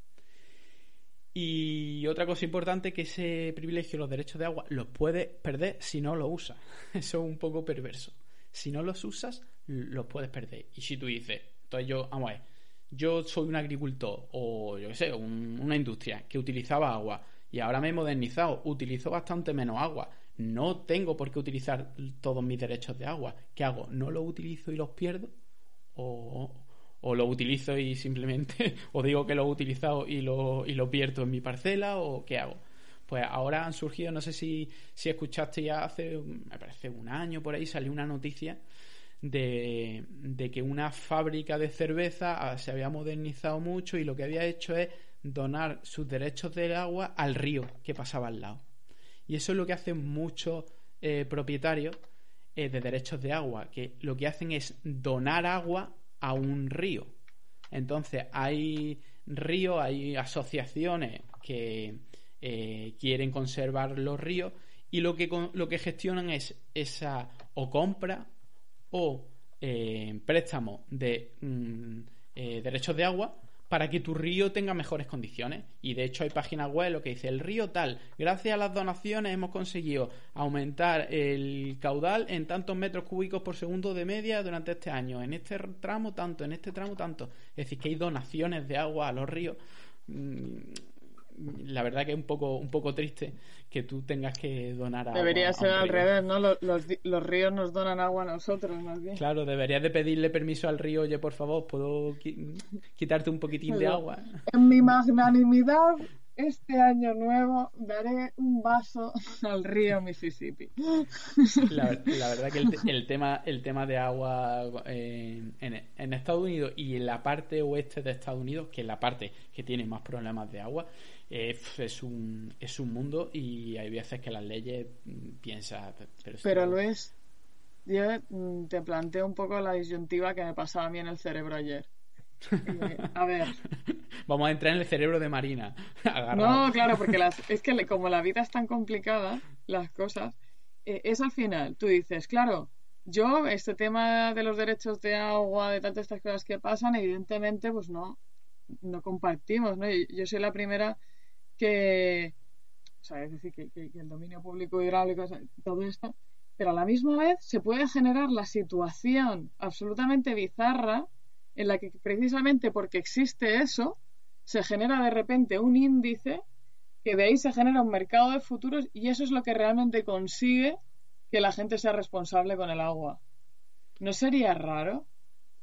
Y otra cosa importante que ese privilegio, los derechos de agua, los puedes perder si no los usas. Eso es un poco perverso. Si no los usas, los puedes perder. Y si tú dices, entonces yo, vamos a ver, yo soy un agricultor o yo qué sé, una industria que utilizaba agua y ahora me he modernizado, utilizo bastante menos agua. No tengo por qué utilizar todos mis derechos de agua. ¿Qué hago? ¿No los utilizo y los pierdo? ¿O, o lo utilizo y simplemente o digo que lo he utilizado y lo, y lo pierdo en mi parcela o qué hago. Pues ahora han surgido, no sé si, si escuchaste ya hace, me parece un año por ahí, salió una noticia de, de que una fábrica de cerveza ah, se había modernizado mucho y lo que había hecho es donar sus derechos del agua al río que pasaba al lado. Y eso es lo que hacen muchos eh, propietarios eh, de derechos de agua, que lo que hacen es donar agua a un río. Entonces hay ríos, hay asociaciones que eh, quieren conservar los ríos y lo que, lo que gestionan es esa o compra o eh, préstamo de mm, eh, derechos de agua para que tu río tenga mejores condiciones. Y de hecho hay páginas web lo que dice el río tal, gracias a las donaciones hemos conseguido aumentar el caudal en tantos metros cúbicos por segundo de media durante este año. En este tramo tanto, en este tramo tanto. Es decir, que hay donaciones de agua a los ríos. Mm, la verdad que es un poco, un poco triste que tú tengas que donar agua. Debería ser al revés, ¿no? Los, los, ríos nos donan agua a nosotros, más bien. Claro, deberías de pedirle permiso al río, oye, por favor, ¿puedo quitarte un poquitín de agua? En mi magnanimidad este año nuevo daré un vaso al río Mississippi. La, verdad que el, tema, el tema de agua eh, en, en, Estados Unidos y en la parte oeste de Estados Unidos, que es la parte que tiene más problemas de agua, eh, es, un, es un mundo y hay veces que las leyes mm, piensan... Pero, pero lo es. Yo mm, te planteo un poco la disyuntiva que me pasaba a mí en el cerebro ayer. a ver. Vamos a entrar en el cerebro de Marina. No, claro, porque es que como la vida es tan complicada, las cosas, eh, es al final. Tú dices, claro, yo, este tema de los derechos de agua, de tantas estas cosas que pasan, evidentemente, pues no, no compartimos, ¿no? Yo soy la primera que, o sea, es decir, que, el dominio público hidráulico, todo esto, pero a la misma vez se puede generar la situación absolutamente bizarra en la que precisamente porque existe eso, se genera de repente un índice que de ahí se genera un mercado de futuros y eso es lo que realmente consigue que la gente sea responsable con el agua. ¿No sería raro?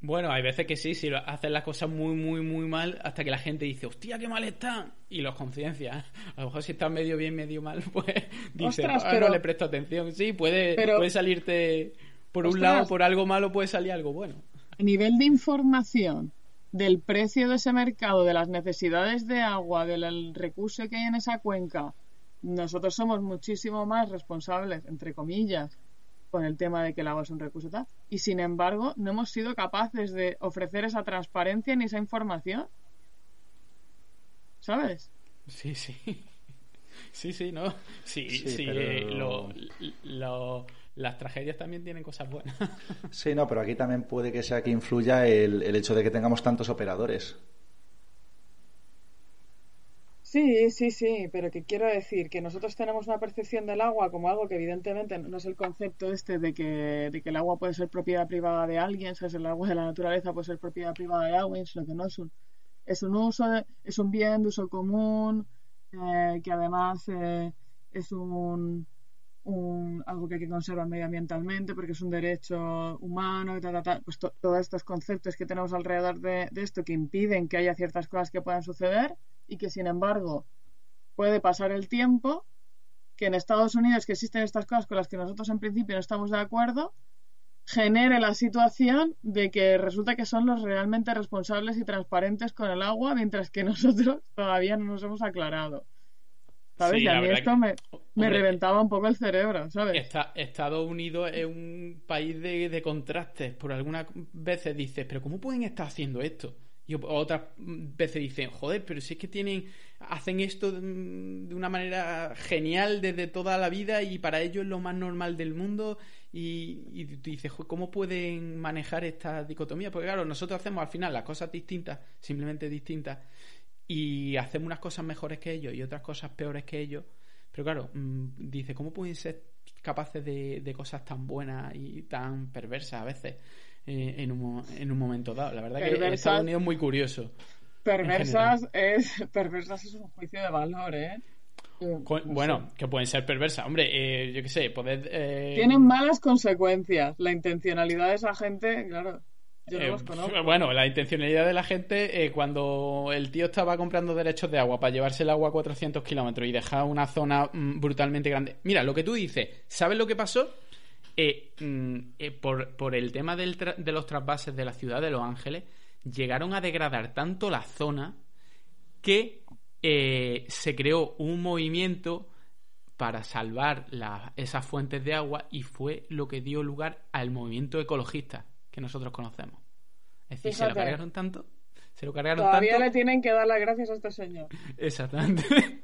Bueno, hay veces que sí, si hacen las cosas muy, muy, muy mal, hasta que la gente dice, hostia, qué mal están, y los conciencia. A lo mejor si están medio bien, medio mal, pues dice, ah, no le presto atención. Sí, puede, puede salirte por un lado, por algo malo puede salir algo bueno a nivel de información del precio de ese mercado, de las necesidades de agua, del recurso que hay en esa cuenca, nosotros somos muchísimo más responsables, entre comillas, con el tema de que el agua es un recurso tal. Y sin embargo, no hemos sido capaces de ofrecer esa transparencia ni esa información. ¿Sabes? Sí, sí. Sí, sí, ¿no? Sí, sí, eh, lo, las tragedias también tienen cosas buenas. Sí, no, pero aquí también puede que sea que influya el, el hecho de que tengamos tantos operadores. Sí, sí, sí, pero que quiero decir que nosotros tenemos una percepción del agua como algo que evidentemente no es el concepto este de que, de que el agua puede ser propiedad privada de alguien, ¿sabes? El agua de la naturaleza puede ser propiedad privada de alguien, sino que no es un, es un uso, es un bien de uso común, eh, que además eh, es un, algo que hay que conservar medioambientalmente porque es un derecho humano y pues todos estos conceptos que tenemos alrededor de, esto que impiden que haya ciertas cosas que puedan suceder y que sin embargo puede pasar el tiempo que en Estados Unidos que existen estas cosas con las que nosotros en principio no estamos de acuerdo genere la situación de que resulta que son los realmente responsables y transparentes con el agua mientras que nosotros todavía no nos hemos aclarado ¿Sabes? y a mí esto me, reventaba un poco el cerebro, ¿sabes? Estados Unidos es un país de, contrastes. Por algunas veces dices, ¿pero cómo pueden estar haciendo esto? Y otras veces dicen, joder, pero si es que tienen, hacen esto de una manera genial desde toda la vida y para ellos es lo más normal del mundo. Y, y tú dices, ¿cómo pueden manejar esta dicotomía? Porque claro, nosotros hacemos al final las cosas distintas, simplemente distintas y hacemos unas cosas mejores que ellos y otras cosas peores que ellos. Pero claro, mm, dice, ¿cómo pueden ser capaces de, cosas tan buenas y tan perversas a veces eh, en, un, en un momento dado? La verdad que Estados Unidos es muy curioso. Perversas es, perversas es un juicio de valor, ¿eh? bueno, que pueden ser perversas. Hombre, eh, yo qué sé, poder... Eh, Tienen malas consecuencias. La intencionalidad de esa gente, claro. Yo no los conozco. Bueno, la intencionalidad de la gente, cuando el tío estaba comprando derechos de agua para llevarse el agua a 400 kilómetros y dejar una zona mm, brutalmente grande. Mira, lo que tú dices, ¿sabes lo que pasó? Mm, por, por, el tema del de los trasvases de la ciudad de Los Ángeles, llegaron a degradar tanto la zona que eh, se creó un movimiento para salvar esas fuentes de agua y fue lo que dio lugar al movimiento ecologista que nosotros conocemos. Es decir, se lo cargaron tanto. Se lo cargaron Todavía le tienen que dar las gracias a este señor. Exactamente.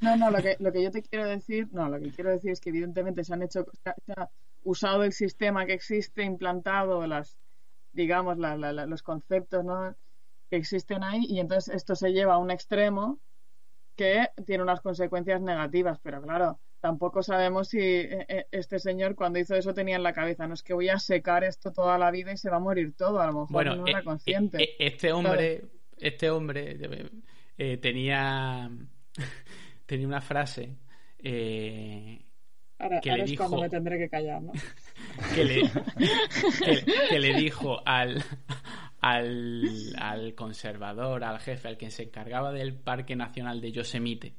no, no, lo que, lo que yo te quiero decir, no, lo que quiero decir es que evidentemente se han hecho, se ha usado el sistema que existe, implantado las, digamos, los conceptos que existen ahí y entonces esto se lleva a un extremo que tiene unas consecuencias negativas, pero claro, tampoco sabemos si eh, eh, este señor cuando hizo eso tenía en la cabeza, no es que voy a secar esto toda la vida y se va a morir todo, a lo mejor no era eh, consciente. este hombre, este hombre tenía tenía una frase Ahora, que le dijo, cuando me tendré que callar, ¿no? que, le, que, le dijo al, al, al, conservador, al jefe, al quien se encargaba del Parque Nacional de Yosemite.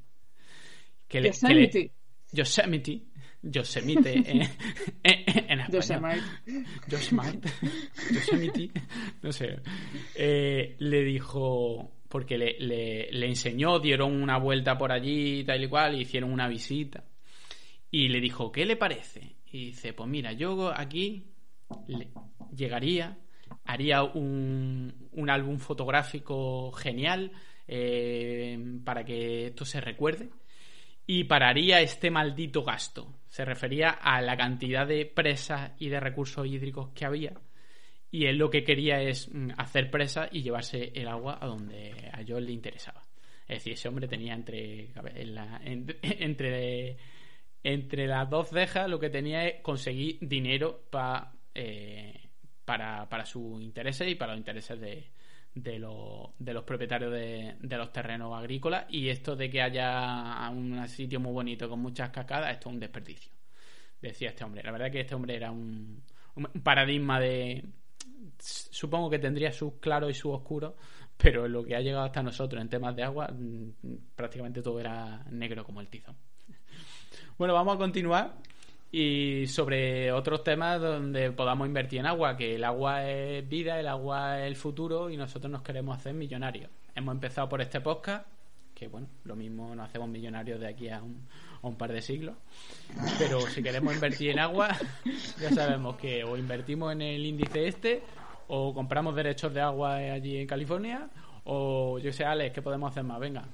Que le, Yosemite. Yosemite. Yosemite en, en, español. Yosemite. Yosemite. No sé. Eh, le dijo. Porque le, le, le enseñó, dieron una vuelta por allí, tal y cual, hicieron una visita. Y le dijo, ¿qué le parece? Y dice, pues mira, yo aquí llegaría, haría un, un, álbum fotográfico genial eh, para que esto se recuerde y pararía este maldito gasto. Se refería a la cantidad de presas y de recursos hídricos que había. Y él lo que quería es mm, hacer presas y llevarse el agua a donde a ellos le interesaba. Es decir, ese hombre tenía entre, entre entre las dos cejas lo que tenía es conseguir dinero eh, para, para sus intereses y para los intereses de, de, de los propietarios de, de, los terrenos agrícolas y esto de que haya un sitio muy bonito con muchas cascadas, esto es un desperdicio, decía este hombre. La verdad que este hombre era un, un paradigma de... Supongo que tendría sus claros y sus oscuros, pero lo que ha llegado hasta nosotros en temas de agua, mm, prácticamente todo era negro como el tizón. Bueno, vamos a continuar y sobre otros temas donde podamos invertir en agua, que el agua es vida, el agua es el futuro y nosotros nos queremos hacer millonarios. Hemos empezado por este podcast, que bueno, lo mismo nos hacemos millonarios de aquí a un, a un par de siglos, pero si queremos invertir en agua, ya sabemos que o invertimos en el índice este, o compramos derechos de agua allí en California, o yo sé, Alex, ¿qué podemos hacer más? Venga.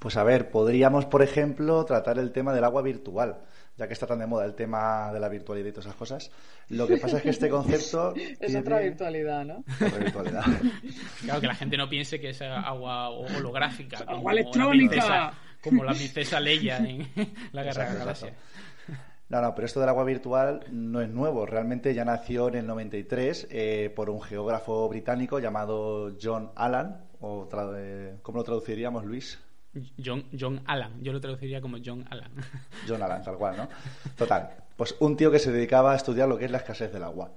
Pues a ver, podríamos, por ejemplo, tratar el tema del agua virtual, ya que está tan de moda el tema de la virtualidad y todas esas cosas. Lo que pasa es que este concepto... es otra virtualidad, ¿no? Otra virtualidad. claro, que la gente no piense que es agua holográfica. Agua electrónica. Como la princesa Leia en la Guerra de la Galaxia. No, no, pero esto del agua virtual no es nuevo. Realmente ya nació en el 93 eh, por un geógrafo británico llamado John Allan, o ¿cómo lo traduciríamos, Luis? John, John Allan, yo lo traduciría como John Allan. John Allan, tal cual, ¿no? Total, pues un tío que se dedicaba a estudiar lo que es la escasez del agua.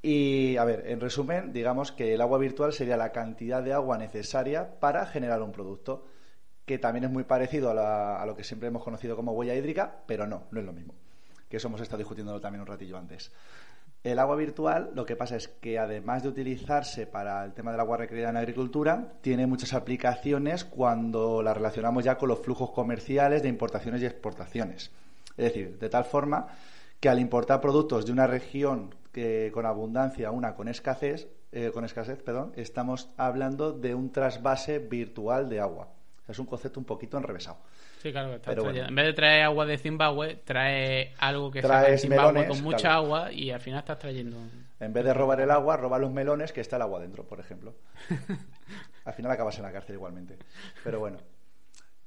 Y, a ver, en resumen, digamos que el agua virtual sería la cantidad de agua necesaria para generar un producto, que también es muy parecido a, a lo que siempre hemos conocido como huella hídrica, pero no, no es lo mismo. Que eso hemos estado discutiéndolo también un ratillo antes. El agua virtual, lo que pasa es que además de utilizarse para el tema del agua requerida en agricultura, tiene muchas aplicaciones cuando la relacionamos ya con los flujos comerciales de importaciones y exportaciones. Es decir, de tal forma que al importar productos de una región que, con abundancia, una con escasez, eh, con escasez, perdón, estamos hablando de un trasvase virtual de agua. Es un concepto un poquito enrevesado. Sí, claro, en vez de traer agua de Zimbabue, trae algo que trae Zimbabue con mucha agua y al final estás trayendo. En vez de robar el agua, roba los melones que está el agua dentro, por ejemplo. Al final acabas en la cárcel igualmente. Pero bueno,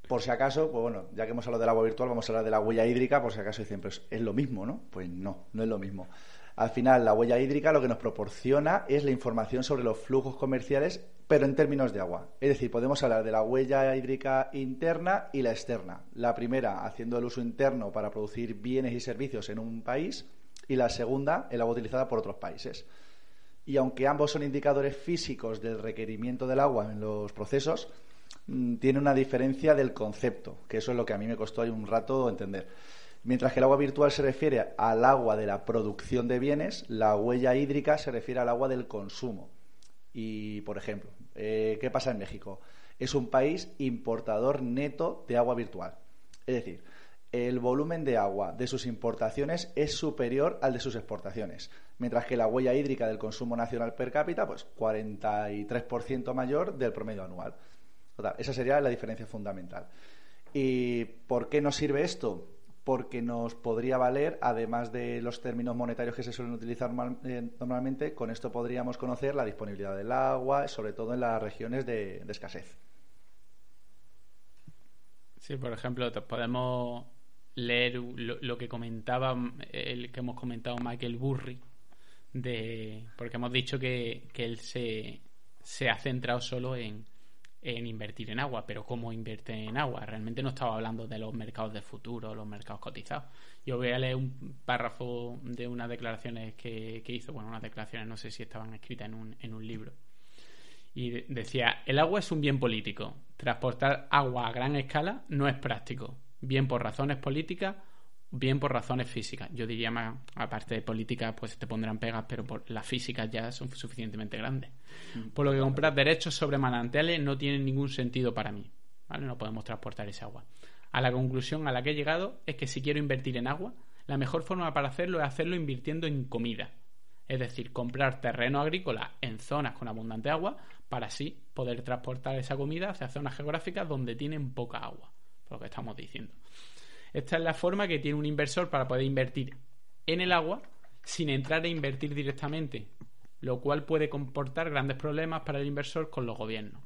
por si acaso, pues bueno, ya que hemos hablado del agua virtual, vamos a hablar de la huella hídrica, por si acaso dicen, pues es lo mismo, ¿no? Pues no, no es lo mismo. Al final, la huella hídrica lo que nos proporciona es la información sobre los flujos comerciales, pero en términos de agua. Es decir, podemos hablar de la huella hídrica interna y la externa. La primera, haciendo el uso interno para producir bienes y servicios en un país, y la segunda, el agua utilizada por otros países. Y aunque ambos son indicadores físicos del requerimiento del agua en los procesos, mm, tiene una diferencia del concepto, que eso es lo que a mí me costó ahí un rato entender. Mientras que el agua virtual se refiere al agua de la producción de bienes, la huella hídrica se refiere al agua del consumo. Y, por ejemplo, eh, ¿qué pasa en México? Es un país importador neto de agua virtual. Es decir, el volumen de agua de sus importaciones es superior al de sus exportaciones, mientras que la huella hídrica del consumo nacional per cápita, pues 43% mayor del promedio anual. esa sería la diferencia fundamental. ¿Y por qué nos sirve esto? Porque nos podría valer, además de los términos monetarios que se suelen utilizar eh, normalmente, con esto podríamos conocer la disponibilidad del agua, sobre todo en las regiones de, escasez. Sí, por ejemplo, podemos leer lo, que comentaba, el que hemos comentado Michael Burry, de, porque hemos dicho que, que él se, se ha centrado solo en, en invertir en agua, pero ¿cómo invierte en agua? Realmente no estaba hablando de los mercados de futuro, los mercados cotizados. Yo voy a leer un párrafo de unas declaraciones que, hizo, bueno, unas declaraciones no sé si estaban escritas en un, en un libro. Y decía, el agua es un bien político. Transportar agua a gran escala no es práctico, bien por razones políticas bien por razones físicas. Yo diría más, aparte de políticas, pues te pondrán pegas, pero por las físicas ya son suficientemente grandes. Mm. Por lo que comprar derechos sobre manantiales no tiene ningún sentido para mí. ¿vale? No podemos transportar ese agua. A la conclusión a la que he llegado es que si quiero invertir en agua, la mejor forma para hacerlo es hacerlo invirtiendo en comida. Es decir, comprar terreno agrícola en zonas con abundante agua para así poder transportar esa comida hacia zonas geográficas donde tienen poca agua, por lo que estamos diciendo. Esta es la forma que tiene un inversor para poder invertir en el agua sin entrar a invertir directamente, lo cual puede comportar grandes problemas para el inversor con los gobiernos.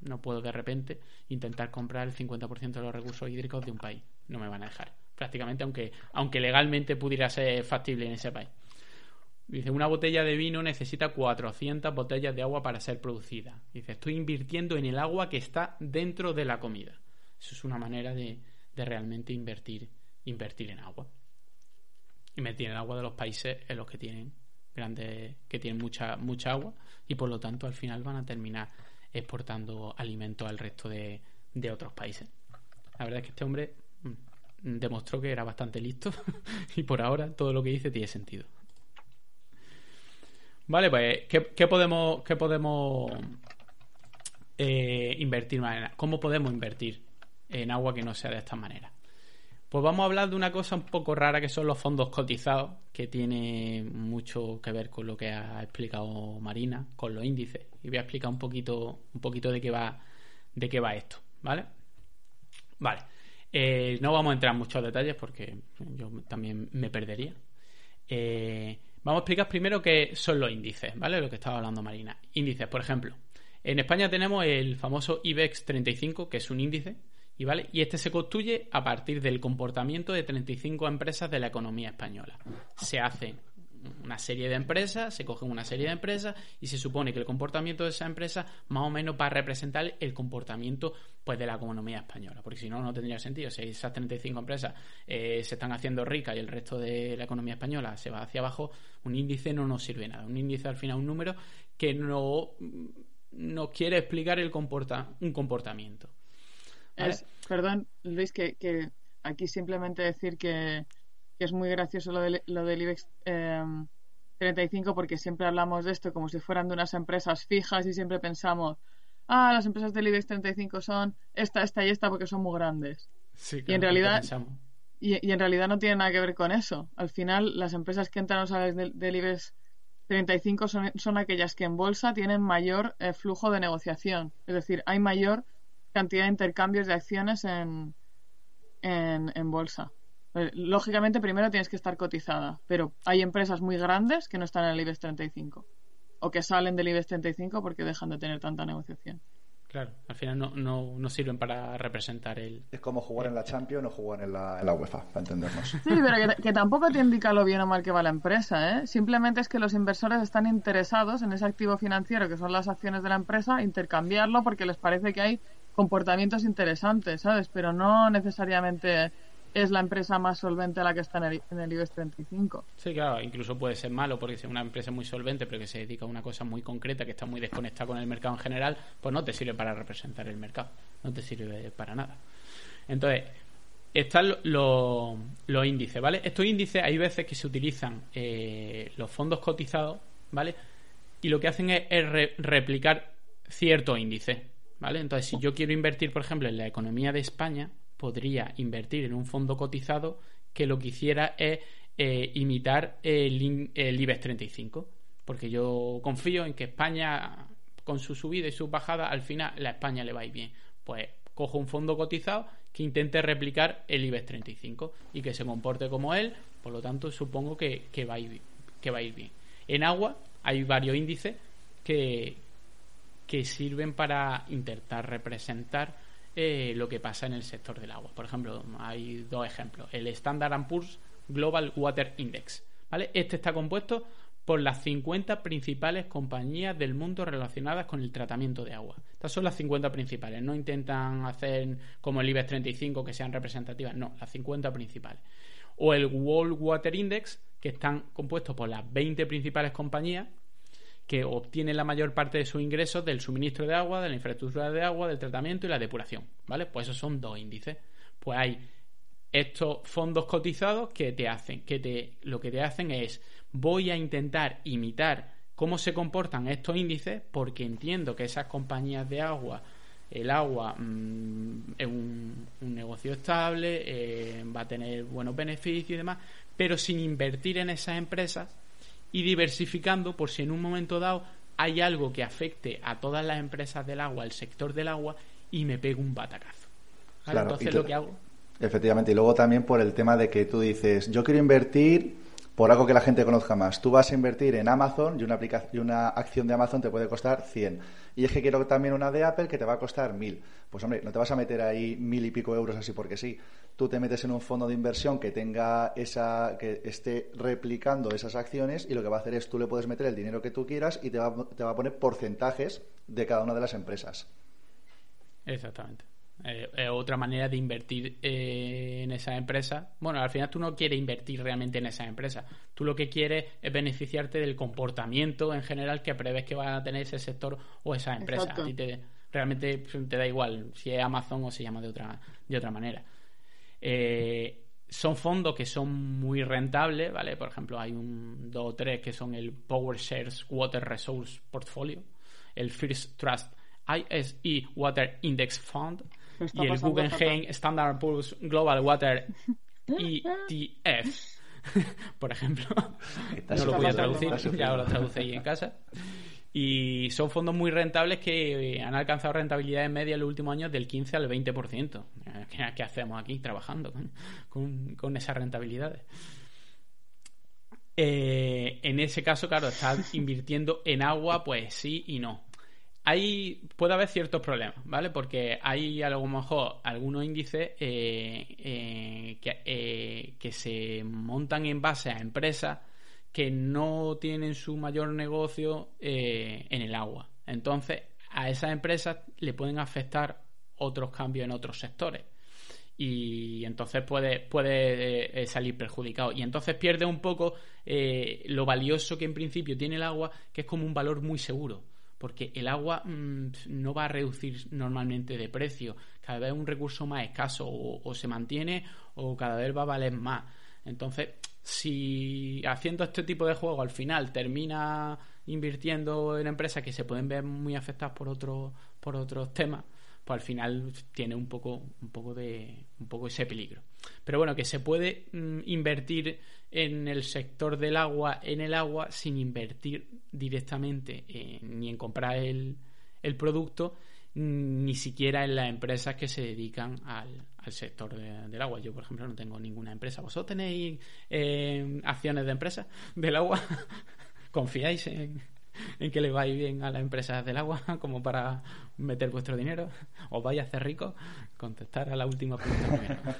No puedo de repente intentar comprar el 50% de los recursos hídricos de un país. No me van a dejar. Prácticamente, aunque, aunque legalmente pudiera ser factible en ese país. Dice, una botella de vino necesita 400 botellas de agua para ser producida. Dice, estoy invirtiendo en el agua que está dentro de la comida. Eso es una manera de, de realmente invertir, invertir en agua. Invertir en agua de los países en los que tienen grandes, que tienen mucha, mucha agua y por lo tanto al final van a terminar exportando alimentos al resto de, de otros países. La verdad es que este hombre mm, demostró que era bastante listo y por ahora todo lo que dice tiene sentido. Vale, pues, ¿qué, podemos, qué podemos eh, invertir? ¿Cómo podemos invertir en agua que no sea de esta manera. Pues vamos a hablar de una cosa un poco rara que son los fondos cotizados, que tiene mucho que ver con lo que ha explicado Marina, con los índices. Y voy a explicar un poquito, un poquito de qué va, de qué va esto, ¿vale? Vale. Eh, no vamos a entrar en muchos detalles porque yo también me perdería. Eh, vamos a explicar primero qué son los índices, ¿vale? Lo que estaba hablando Marina. Índices, por ejemplo. En España tenemos el famoso IBEX 35, que es un índice y, ¿vale? y este se construye a partir del comportamiento de 35 empresas de la economía española. Se hace una serie de empresas, se cogen una serie de empresas y se supone que el comportamiento de esa empresa más o menos va a representar el comportamiento pues de la economía española, porque si no, no tendría sentido. Si esas 35 empresas eh, se están haciendo ricas y el resto de la economía española se va hacia abajo, un índice no nos sirve nada. Un índice al final un número que no nos quiere explicar el comporta un comportamiento perdón, Luis, que, aquí simplemente decir que, es muy gracioso lo, de, lo del IBEX 35 em, porque siempre hablamos de esto como si fueran de unas empresas fijas y siempre pensamos, ah, las empresas del IBEX 35 son esta, esta y esta porque son muy grandes. y en realidad y, en realidad no tiene nada que ver con eso. Al final, las empresas que entran a los del, del IBEX 35 son, son, aquellas que en bolsa tienen mayor eh, flujo de negociación. Es decir, hay mayor cantidad de intercambios de acciones en, en, bolsa. Eh, lógicamente, primero tienes que estar cotizada, pero hay empresas muy grandes que no están en el IBEX 35 o que salen del IBEX 35 porque dejan de tener tanta negociación. Claro, al final no, no, no, sirven para representar el... Es como jugar en la Champions o jugar en la, en la UEFA, para entendernos. Sí, pero que, tampoco te indica lo bien o mal que va la empresa, ¿eh? Simplemente es que los inversores están interesados en ese activo financiero que son las acciones de la empresa, intercambiarlo porque les parece que hay comportamientos interesantes, ¿sabes? Pero no necesariamente es la empresa más solvente la que está en el, en IBEX 35. Sí, claro, incluso puede ser malo porque si es una empresa muy solvente pero que se dedica a una cosa muy concreta que está muy desconectada con el mercado en general, pues no te sirve para representar el mercado, no te sirve para nada. Entonces, están los índices, ¿vale? Estos índices hay veces que se utilizan eh, los fondos cotizados, ¿vale? Y lo que hacen es, replicar ciertos índices, ¿vale? Entonces, si yo quiero invertir, por ejemplo, en la economía de España, podría invertir en un fondo cotizado que lo que hiciera es eh, imitar el, el, IBEX 35. Porque yo confío en que España, con su subida y su bajada, al final la España le va a ir bien. Pues cojo un fondo cotizado que intente replicar el IBEX 35 y que se comporte como él, por lo tanto supongo que, que va a ir bien. En agua hay varios índices que, que sirven para intentar representar eh, lo que pasa en el sector del agua. Por ejemplo, hay dos ejemplos. El Standard Poor's Global Water Index. ¿vale? Este está compuesto por las 50 principales compañías del mundo relacionadas con el tratamiento de agua. Estas son las 50 principales. No intentan hacer como el IBEX 35 que sean representativas. No, las 50 principales. O el World Water Index, que están compuestos por las 20 principales compañías que obtiene la mayor parte de sus ingresos del suministro de agua, de la infraestructura de agua, del tratamiento y la depuración, ¿vale? Pues esos son dos índices. Pues hay estos fondos cotizados que te hacen, que te, lo que te hacen es voy a intentar imitar cómo se comportan estos índices porque entiendo que esas compañías de agua el agua mm, es un, negocio estable, eh, va a tener buenos beneficios y demás, pero sin invertir en esas empresas y diversificando por si en un momento dado hay algo que afecte a todas las empresas del agua, el sector del agua, y me pego un batacazo. Entonces lo que hago. Efectivamente, y luego también por el tema de que tú dices, yo quiero invertir por algo que la gente conozca más. Tú vas a invertir en Amazon y una, y una acción de Amazon te puede costar 100. Y es que quiero también una de Apple que te va a costar 1000. Pues hombre, no te vas a meter ahí mil y pico euros así porque sí. Tú te metes en un fondo de inversión que tenga esa, que esté replicando esas acciones y lo que va a hacer es tú le puedes meter el dinero que tú quieras y te va, te va a poner porcentajes de cada una de las empresas. Exactamente. Eh, otra manera de invertir eh, en esa empresa. Bueno, al final tú no quieres invertir realmente en esa empresa. Tú lo que quieres es beneficiarte del comportamiento en general que prevés que va a tener ese sector o esa empresa. A ti te, realmente te da igual si es Amazon o se llama de otra, de otra manera. Eh, son fondos que son muy rentables, ¿vale? Por ejemplo, hay un dos o tres que son el Power Shares Water Resource Portfolio, el First Trust ISE Water Index Fund, y el Guggenheim Standard Poor's Global Water ETF. Por ejemplo, no lo voy a traducir, ya lo traduce ahí en casa. Y son fondos muy rentables que han alcanzado rentabilidades medias en los últimos años del 15 al 20%. ¿Qué, hacemos aquí trabajando con, con, esas rentabilidades? Eh, en ese caso, claro, estás invirtiendo en agua, pues sí y no hay, puede haber ciertos problemas, ¿vale? Porque hay a lo mejor algunos índices eh, eh, que, eh, que, se montan en base a empresas que no tienen su mayor negocio en el agua. Entonces, a esas empresas le pueden afectar otros cambios en otros sectores. Y entonces puede, puede salir perjudicado. Y entonces pierde un poco lo valioso que en principio tiene el agua, que es como un valor muy seguro porque el agua mm, no va a reducir normalmente de precio. Cada vez es un recurso más escaso o, se mantiene o cada vez va a valer más. Entonces, si haciendo este tipo de juego al final termina invirtiendo en empresas que se pueden ver muy afectadas por otros por otros temas, pues al final tiene un poco un poco de un poco ese peligro. Pero bueno, que se puede mm, invertir en el sector del agua, en el agua, sin invertir directamente ni en comprar el, el, producto, ni siquiera en las empresas que se dedican al, al sector del agua. Yo, por ejemplo, no tengo ninguna empresa. ¿Vosotros tenéis eh, acciones de empresas del agua? ¿Confiáis en...? en que le vais bien a las empresas del agua como para meter vuestro dinero? ¿Os vais a hacer rico? Contestar a la última pregunta.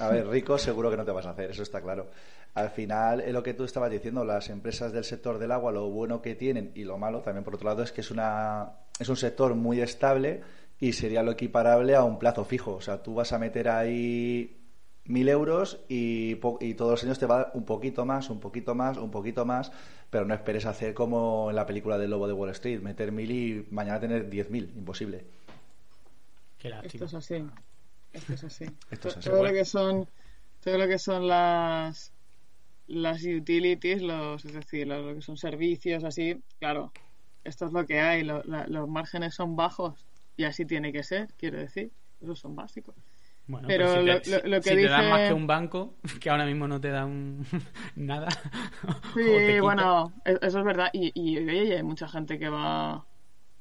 a ver, rico seguro que no te vas a hacer, eso está claro. Al final, es lo que tú estabas diciendo, las empresas del sector del agua, lo bueno que tienen y lo malo también, por otro lado, es que es, una, es un sector muy estable y sería lo equiparable a un plazo fijo. O sea, tú vas a meter ahí mil euros y, y, todos los años te va un poquito más, un poquito más, un poquito más, pero no esperes hacer como en la película del Lobo de Wall Street, meter mil y mañana tener diez mil, imposible. Esto es así. Esto es así. Todo, lo que son, todo lo que son las las utilities, los, es decir, lo que son servicios, así, claro, esto es lo que hay, los márgenes son bajos y así tiene que ser, quiero decir, esos son básicos. Bueno, pero, lo, que si te dan más que un banco, que ahora mismo no te dan nada. Sí, bueno, e-, eso es verdad. Y, y, hay mucha gente que va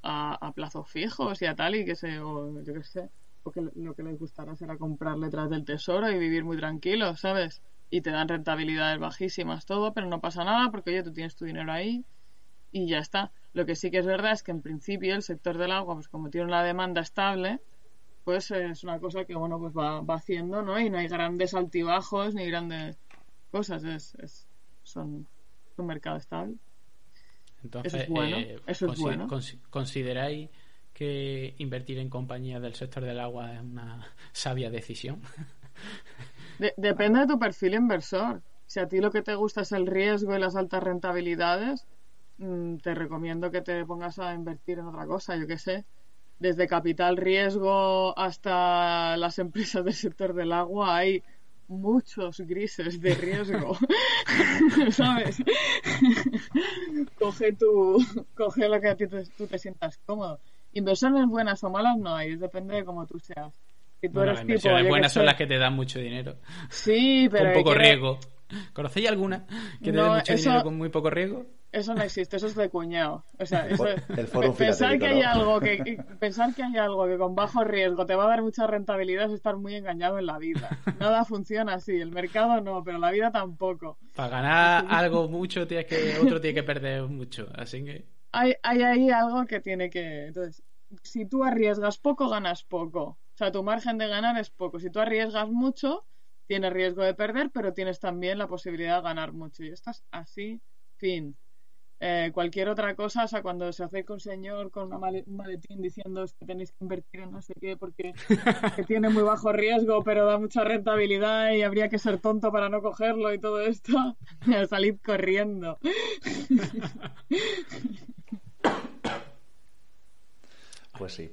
a, a, plazos fijos y a tal, y que se, o yo qué sé, porque lo que les gustará será comprar letras del tesoro y vivir muy tranquilos, ¿sabes? Y te dan rentabilidades bajísimas, todo, pero no pasa nada porque, oye, tú tienes tu dinero ahí y ya está. Lo que sí que es verdad es que en principio el sector del agua, pues como tiene una demanda estable, pues es una cosa que bueno pues va, va haciendo no y no hay grandes altibajos ni grandes cosas es, es son un mercado estable. Entonces eso es bueno, eh, eso es bueno. consideráis que invertir en compañías del sector del agua es una sabia decisión depende de tu perfil inversor. Si a ti lo que te gusta es el riesgo y las altas rentabilidades te recomiendo que te pongas a invertir en otra cosa yo qué sé desde capital riesgo hasta las empresas del sector del agua hay muchos grises de riesgo, ¿sabes? coge tu, coge lo que a ti te, tú te sientas cómodo. Inversiones buenas o malas no hay, depende de cómo tú seas. Si tú las inversiones buenas son las que te dan mucho dinero. Sí, pero... Con poco riesgo. ¿Conocéis alguna que te dé mucho dinero con muy poco riesgo? Eso no existe, eso es de cuñado. O sea, eso, pensar que hay algo que pensar que hay algo que con bajo riesgo te va a dar mucha rentabilidad es estar muy engañado en la vida. Nada funciona así, el mercado no, pero la vida tampoco. Para ganar algo mucho tienes que otro tiene que perder mucho, así que hay hay ahí algo que tiene que entonces si tú arriesgas poco ganas poco. O sea, tu margen de ganar es poco. Si tú arriesgas mucho, tienes riesgo de perder, pero tienes también la posibilidad de ganar mucho. Y estás así, fin. Eh, cualquier otra cosa, o sea, cuando se acerca un señor con un maletín diciendo que tenéis que invertir en no sé qué porque tiene muy bajo riesgo pero da mucha rentabilidad y habría que ser tonto para no cogerlo y todo esto, salid corriendo. Pues sí.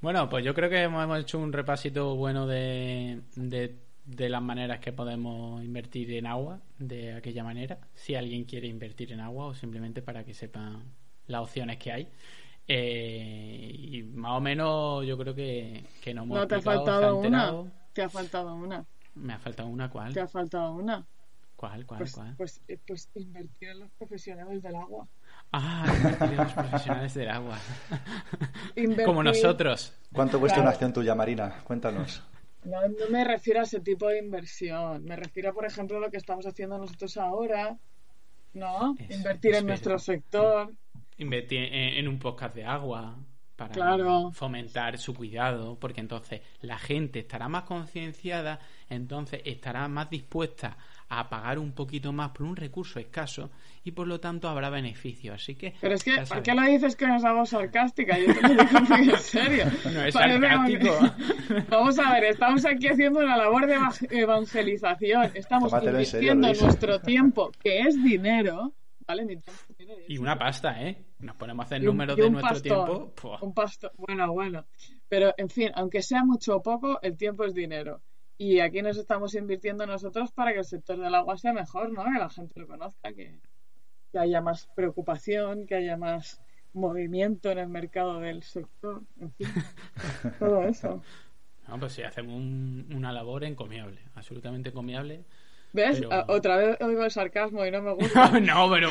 Bueno, pues yo creo que hemos hecho un repasito bueno de, de de las maneras que podemos invertir en agua de aquella manera, si alguien quiere invertir en agua o simplemente para que sepan las opciones que hay. Eh, y más o menos yo creo que, que no hemos No te ha faltado una. Te ha faltado una. Me ha faltado una, ¿cuál? Te ha faltado una. ¿Cuál, cuál, pues, cuál? Pues, eh, pues invertir en los profesionales del agua. Ah, invertir en los profesionales del agua. Como nosotros. ¿Cuánto cuesta una acción tuya, Marina? Cuéntanos. No, no me refiero a ese tipo de inversión. Me refiero, por ejemplo, a lo que estamos haciendo nosotros ahora, ¿no? Invertir en nuestro sector. Invertir en, un podcast de agua para fomentar su cuidado, porque entonces la gente estará más concienciada, entonces estará más dispuesta a pagar un poquito más por un recurso escaso y por lo tanto habrá beneficio. Así que. Pero es que, ¿por qué lo dices que no es algo sarcástica? Yo te lo digo muy en serio. No es sarcástico. Vamos a ver, estamos aquí haciendo una labor de evangelización. Estamos invirtiendo nuestro tiempo, que es dinero. ¿Vale? y una pasta, ¿eh? Nos ponemos a hacer números de nuestro tiempo. Un pasto. Bueno, bueno. Pero, en fin, aunque sea mucho o poco, el tiempo es dinero. Y aquí nos estamos invirtiendo nosotros para que el sector del agua sea mejor, ¿no? Que la gente lo conozca, que, haya más preocupación, que haya más movimiento en el mercado del sector, en fin, todo eso. No, pues sí, hacemos una labor encomiable, absolutamente encomiable. ¿Ves? Otra vez oigo el sarcasmo y no me gusta. no, pero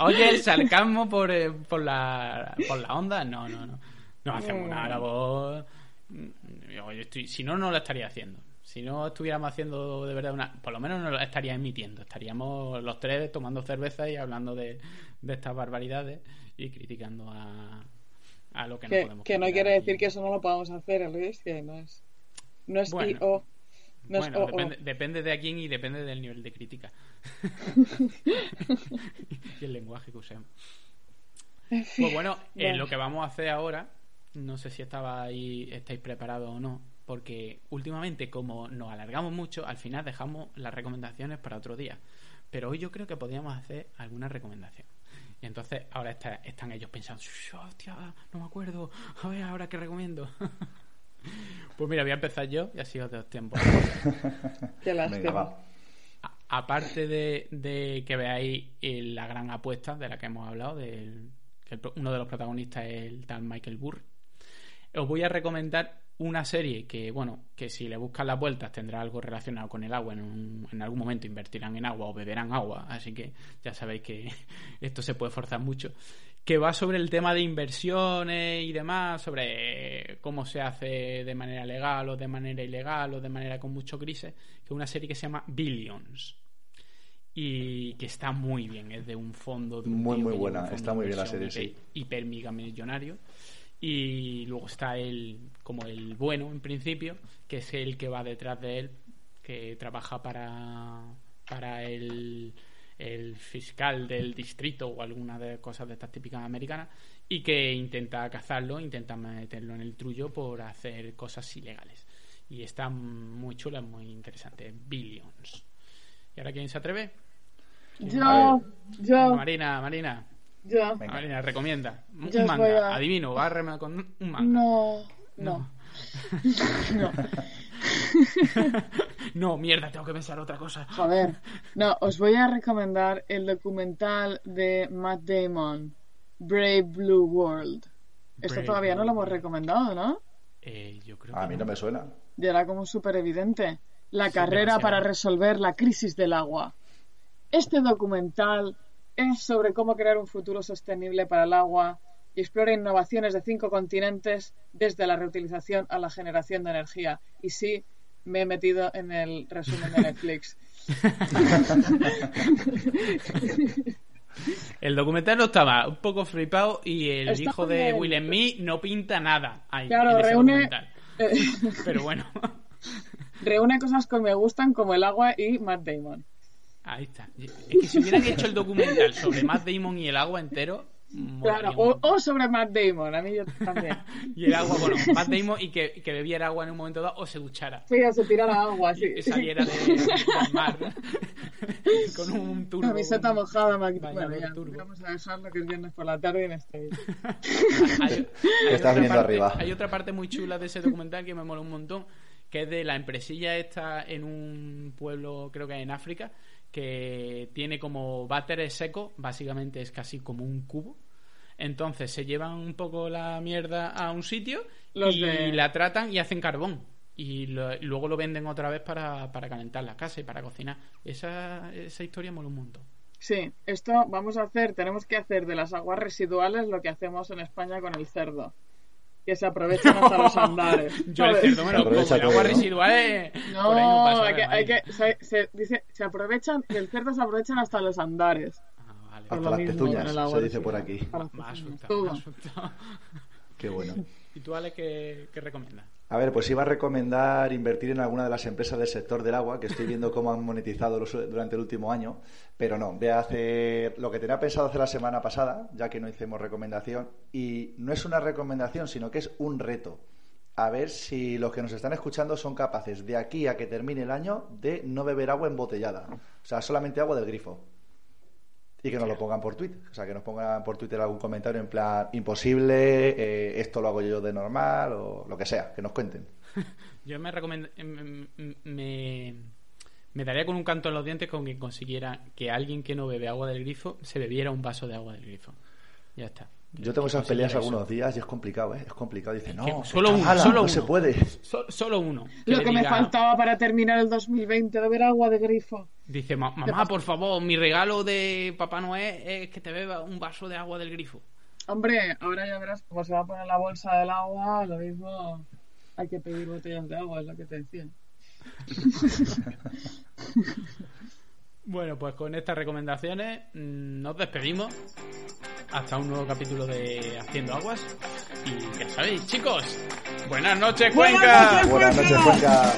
oye, el sarcasmo por, eh, por, la, por la onda, no, no, no. No hacemos una labor Mm, si no, no lo estaría haciendo. Si no estuviéramos haciendo de verdad una... Por lo menos no lo estaría emitiendo. Estaríamos los tres tomando cerveza y hablando de, estas barbaridades y criticando a, a lo que no podemos Que no quiere decir que eso no lo podamos hacer, Luis, que no es... No es bueno, bueno, depende, de a quién y depende del nivel de crítica. y el lenguaje que usemos. Pues bueno, eh, lo que vamos a hacer ahora, no sé si estaba ahí, estáis preparados o no, porque últimamente como nos alargamos mucho, al final dejamos las recomendaciones para otro día. Pero hoy yo creo que podríamos hacer alguna recomendación. Y entonces ahora están ellos pensando, hostia, no me acuerdo, a ver, ahora qué recomiendo. Pues mira, voy a empezar yo y así os doy tiempo. Qué lástima. Aparte de, que veáis la gran apuesta de la que hemos hablado, del, que uno de los protagonistas es el tal Michael Burr, os voy a recomendar una serie que, bueno, que si le buscan las vueltas tendrá algo relacionado con el agua. En, en, algún momento invertirán en agua o beberán agua. Así que ya sabéis que esto se puede forzar mucho que va sobre el tema de inversiones y demás, sobre cómo se hace de manera legal o de manera ilegal o de manera con mucho crisis, que es una serie que se llama Billions y que está muy bien, es de un fondo de muy muy buena, está muy bien la serie, hiper, sí. hiper millonario y luego está el como el bueno en principio, que es el que va detrás de él, que trabaja para para el el fiscal del distrito o alguna de cosas de estas típicas americanas y que intenta cazarlo, intenta meterlo en el trullo por hacer cosas ilegales. Y está muy chula, muy interesante. Billions. ¿Y ahora quién se atreve? Yo, yo. Marina, Marina. Yo. Marina, recomienda. Un manga. Adivino, bárreme con un manga. No, no. no. no, mierda, tengo que pensar otra cosa. Joder. No, os voy a recomendar el documental de Matt Damon, Brave Blue World. Esto todavía no lo hemos recomendado, ¿no? Eh, yo creo a mí no me suena. Y era como súper evidente. La carrera para resolver la crisis del agua. Este documental es sobre cómo crear un futuro sostenible para el agua y explora innovaciones de cinco continentes desde la reutilización a la generación de energía. Y sí, me he metido en el resumen de Netflix. El documental no estaba un poco flipado y el hijo de Will Me no pinta nada ahí. Claro, reúne. Pero bueno. Reúne cosas que me gustan como el agua y Matt Damon. Ahí está. Es que si hubieran hecho el documental sobre Matt Damon y el agua entero, Claro, o, sobre Matt Damon, a mí yo también. y el agua, bueno, Matt Damon y que, que, bebiera agua en un momento dado o se duchara. Sí, o se tirara agua, sí. Y saliera de, del mar con un turbo. Camiseta mojada, bueno, ya, vamos a dejarlo que es viernes por la tarde en este hay, Estás viendo arriba. Hay otra parte muy chula de ese documental que me mola un montón, que es de la empresilla esta en un pueblo, creo que en África, que tiene como váter seco, básicamente es casi como un cubo. Entonces se llevan un poco la mierda a un sitio y la tratan y hacen carbón. Y, luego lo venden otra vez para, para calentar la casa y para cocinar. Esa, esa historia mola un montón. Sí, esto vamos a hacer, tenemos que hacer de las aguas residuales lo que hacemos en España con el cerdo que se aprovechan hasta los andares. Yo el cerdo me lo como, el agua residual No, no pasa hay que, hay que se, se, dice, se aprovechan, del cerdo se aprovechan hasta los andares. Ah, vale. Hasta las pezuñas, se dice por aquí. Más Qué bueno. ¿Y tú, Ale, qué, recomiendas? A ver, pues iba a recomendar invertir en alguna de las empresas del sector del agua, que estoy viendo cómo han monetizado durante el último año, pero no, voy a hacer lo que tenía pensado hacer la semana pasada, ya que no hicimos recomendación, y no es una recomendación, sino que es un reto. A ver si los que nos están escuchando son capaces de aquí a que termine el año de no beber agua embotellada, o sea, solamente agua del grifo. Y que nos lo pongan por Twitter. O sea, que nos pongan por Twitter algún comentario en plan imposible, eh, esto lo hago yo de normal o lo que sea, que nos cuenten. yo me recomiendo. Em, em, me, me, daría con un canto en los dientes con que consiguiera que alguien que no bebe agua del grifo se bebiera un vaso de agua del grifo. Ya está. Yo tengo esas peleas algunos días y es complicado, ¿eh? Es complicado. Dice, no, solo uno, solo no se puede. solo uno. Lo que me faltaba para terminar el 2020, beber agua de grifo. Dice, mamá, por favor, mi regalo de Papá Noel es que te beba un vaso de agua del grifo. Hombre, ahora ya verás cómo se va a poner la bolsa del agua, lo mismo hay que pedir botellas de agua, es lo que te decía. bueno, pues con estas recomendaciones mm, nos despedimos. Hasta un nuevo capítulo de Haciendo Aguas. Y ya sabéis, chicos, buenas noches, Cuenca. Buenas noches, Cuenca.